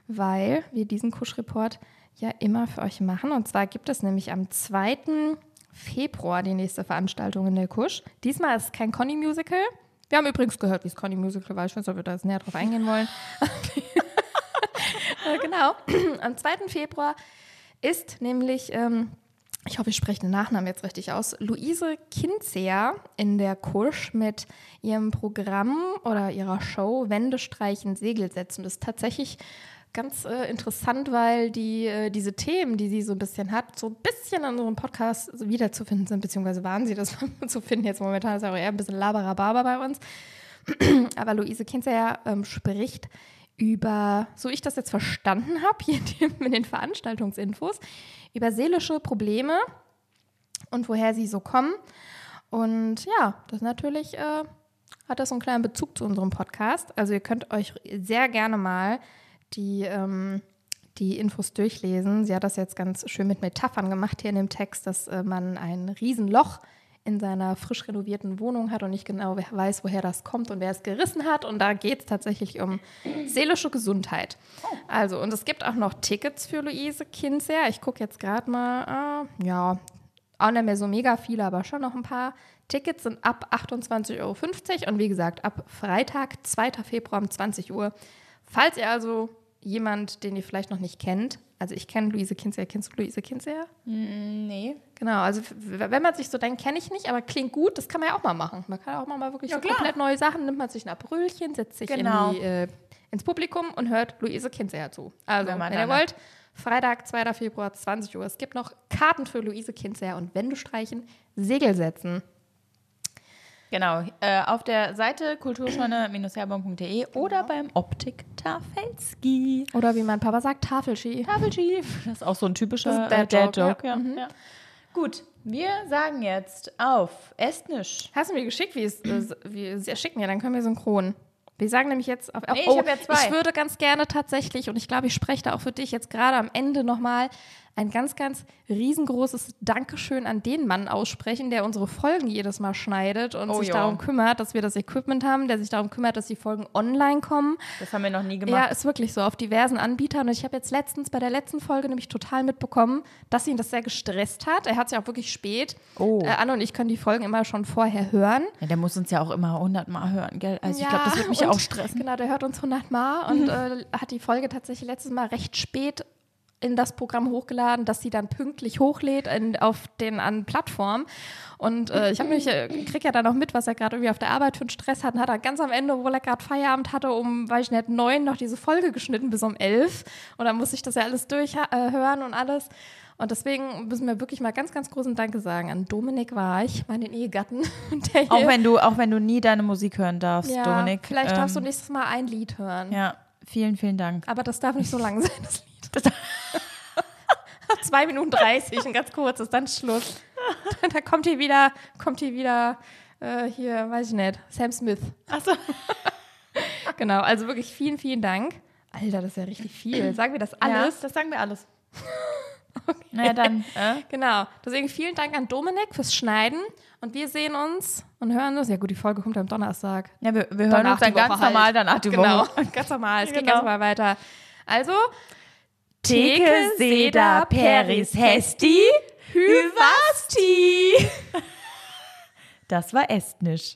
weil wir diesen Kuschreport ja immer für euch machen. Und zwar gibt es nämlich am 2. Februar die nächste Veranstaltung in der Kusch. Diesmal ist es kein Conny-Musical. Wir haben übrigens gehört, wie es Conny-Musical war. Ich weiß nicht, ob wir da jetzt näher drauf eingehen wollen. (laughs) Äh, genau. (clears throat) Am 2. Februar ist nämlich, ähm, ich hoffe, ich spreche den Nachnamen jetzt richtig aus, Luise Kinzea in der Kusch mit ihrem Programm oder ihrer Show Wände streichen, Segel setzen. Das ist tatsächlich ganz äh, interessant, weil die, äh, diese Themen, die sie so ein bisschen hat, so ein bisschen in unserem Podcast wiederzufinden sind, beziehungsweise waren sie das (laughs) zu finden. Jetzt momentan ist auch eher ein bisschen Laberababa bei uns. (clears throat) Aber Luise Kinzea ähm, spricht über, so ich das jetzt verstanden habe, (laughs) hier in den Veranstaltungsinfos, über seelische Probleme und woher sie so kommen. Und ja, das natürlich äh, hat das so einen kleinen Bezug zu unserem Podcast. Also ihr könnt euch sehr gerne mal die, ähm, die Infos durchlesen. Sie hat das jetzt ganz schön mit Metaphern gemacht hier in dem Text, dass äh, man ein Riesenloch in seiner frisch renovierten Wohnung hat und nicht genau weiß, woher das kommt und wer es gerissen hat. Und da geht es tatsächlich um seelische Gesundheit. Also, und es gibt auch noch Tickets für Luise Kinzer. Ich gucke jetzt gerade mal, äh, ja, auch nicht mehr so mega viele, aber schon noch ein paar. Tickets sind ab 28,50 Euro und wie gesagt, ab Freitag, 2. Februar um 20 Uhr. Falls ihr also jemand, den ihr vielleicht noch nicht kennt, also ich kenne Luise Kinzer. Kennst du Luise Kinzer? Mm, nee. Genau, also wenn man sich so denkt, kenne ich nicht, aber klingt gut, das kann man ja auch mal machen. Man kann auch mal wirklich ja, so komplett neue Sachen, nimmt man sich ein Abrüllchen, setzt sich genau. in die, äh, ins Publikum und hört Luise Kinzer zu. Also, wenn, ihr wollt, Freitag, 2. Februar, 20 Uhr. Es gibt noch Karten für Luise Kinzer und Wände streichen, Segel setzen. Genau, äh, auf der Seite kulturscheune-herborn.de genau. oder beim Optik Tafelski. Oder wie mein Papa sagt, Tafelski. Tafelski. Das ist auch so ein typischer Dad-Joke. Dad ja. Mhm. ja. Gut, wir sagen jetzt auf Estnisch. Hast du mir geschickt, wie es, äh, sie schicken ja, dann können wir synchron. Wir sagen nämlich jetzt auf. Nee, ich oh, ja ich würde ganz gerne tatsächlich, und ich glaube, ich spreche da auch für dich jetzt gerade am Ende nochmal ein ganz, ganz riesengroßes Dankeschön an den Mann aussprechen, der unsere Folgen jedes Mal schneidet und Oh sich ja. darum kümmert, dass wir das Equipment haben, der sich darum kümmert, dass die Folgen online kommen. Das haben wir noch nie Ja, gemacht. ist wirklich so, auf diversen Anbietern. Und ich habe jetzt letztens bei der letzten Folge nämlich total mitbekommen, dass ihn das sehr gestresst hat. Er hat es ja auch wirklich spät. Oh. Äh, Anne und ich können die Folgen immer schon vorher hören. Ja, der muss uns ja auch immer hundertmal hören, gell? Also ich glaube, das wird mich und- auch stressen. Genau, der hört uns 100 Mal und (laughs) äh, hat die Folge tatsächlich letztes Mal recht spät in das Programm hochgeladen, dass sie dann pünktlich hochlädt in, auf den an Plattformen. Und äh, ich habe mich, äh, krieg ja dann auch mit, was er gerade irgendwie auf der Arbeit für einen Stress hat. Und hat er ganz am Ende, obwohl er gerade Feierabend hatte, um, weiß ich nicht, neun noch diese Folge geschnitten bis um elf. Und dann musste ich das ja alles durchhören äh, und alles. Und deswegen müssen wir wirklich mal ganz, ganz großen Danke sagen an Dominik Warch, meinen Ehegatten. (laughs) Auch wenn du, auch wenn du nie deine Musik hören darfst, ja, Dominik. Vielleicht darfst du ähm, nächstes Mal ein Lied hören. Ja, vielen, vielen Dank. Aber das darf nicht so lang (laughs) sein, das Lied. 2 (laughs) Minuten 30, ein ganz kurzes, dann Schluss. (laughs) Dann, dann kommt hier wieder, kommt hier wieder, äh, hier, weiß ich nicht, Sam Smith. Achso. (laughs) Genau, also wirklich vielen, vielen Dank. Alter, das ist ja richtig viel. Sagen wir das alles? Alles, das sagen wir alles. Na dann. Äh? Genau. Deswegen vielen Dank an Dominik fürs Schneiden. Und wir sehen uns und hören uns. Ja gut, die Folge kommt am Donnerstag. Ja, wir, wir hören uns dann die Woche ganz halt. normal danach die Genau, Woche. ganz normal. Es geht Genau. ganz normal weiter. Also, Theke, Seda, Peris, Hesti, Hyvasti. Das war Estnisch.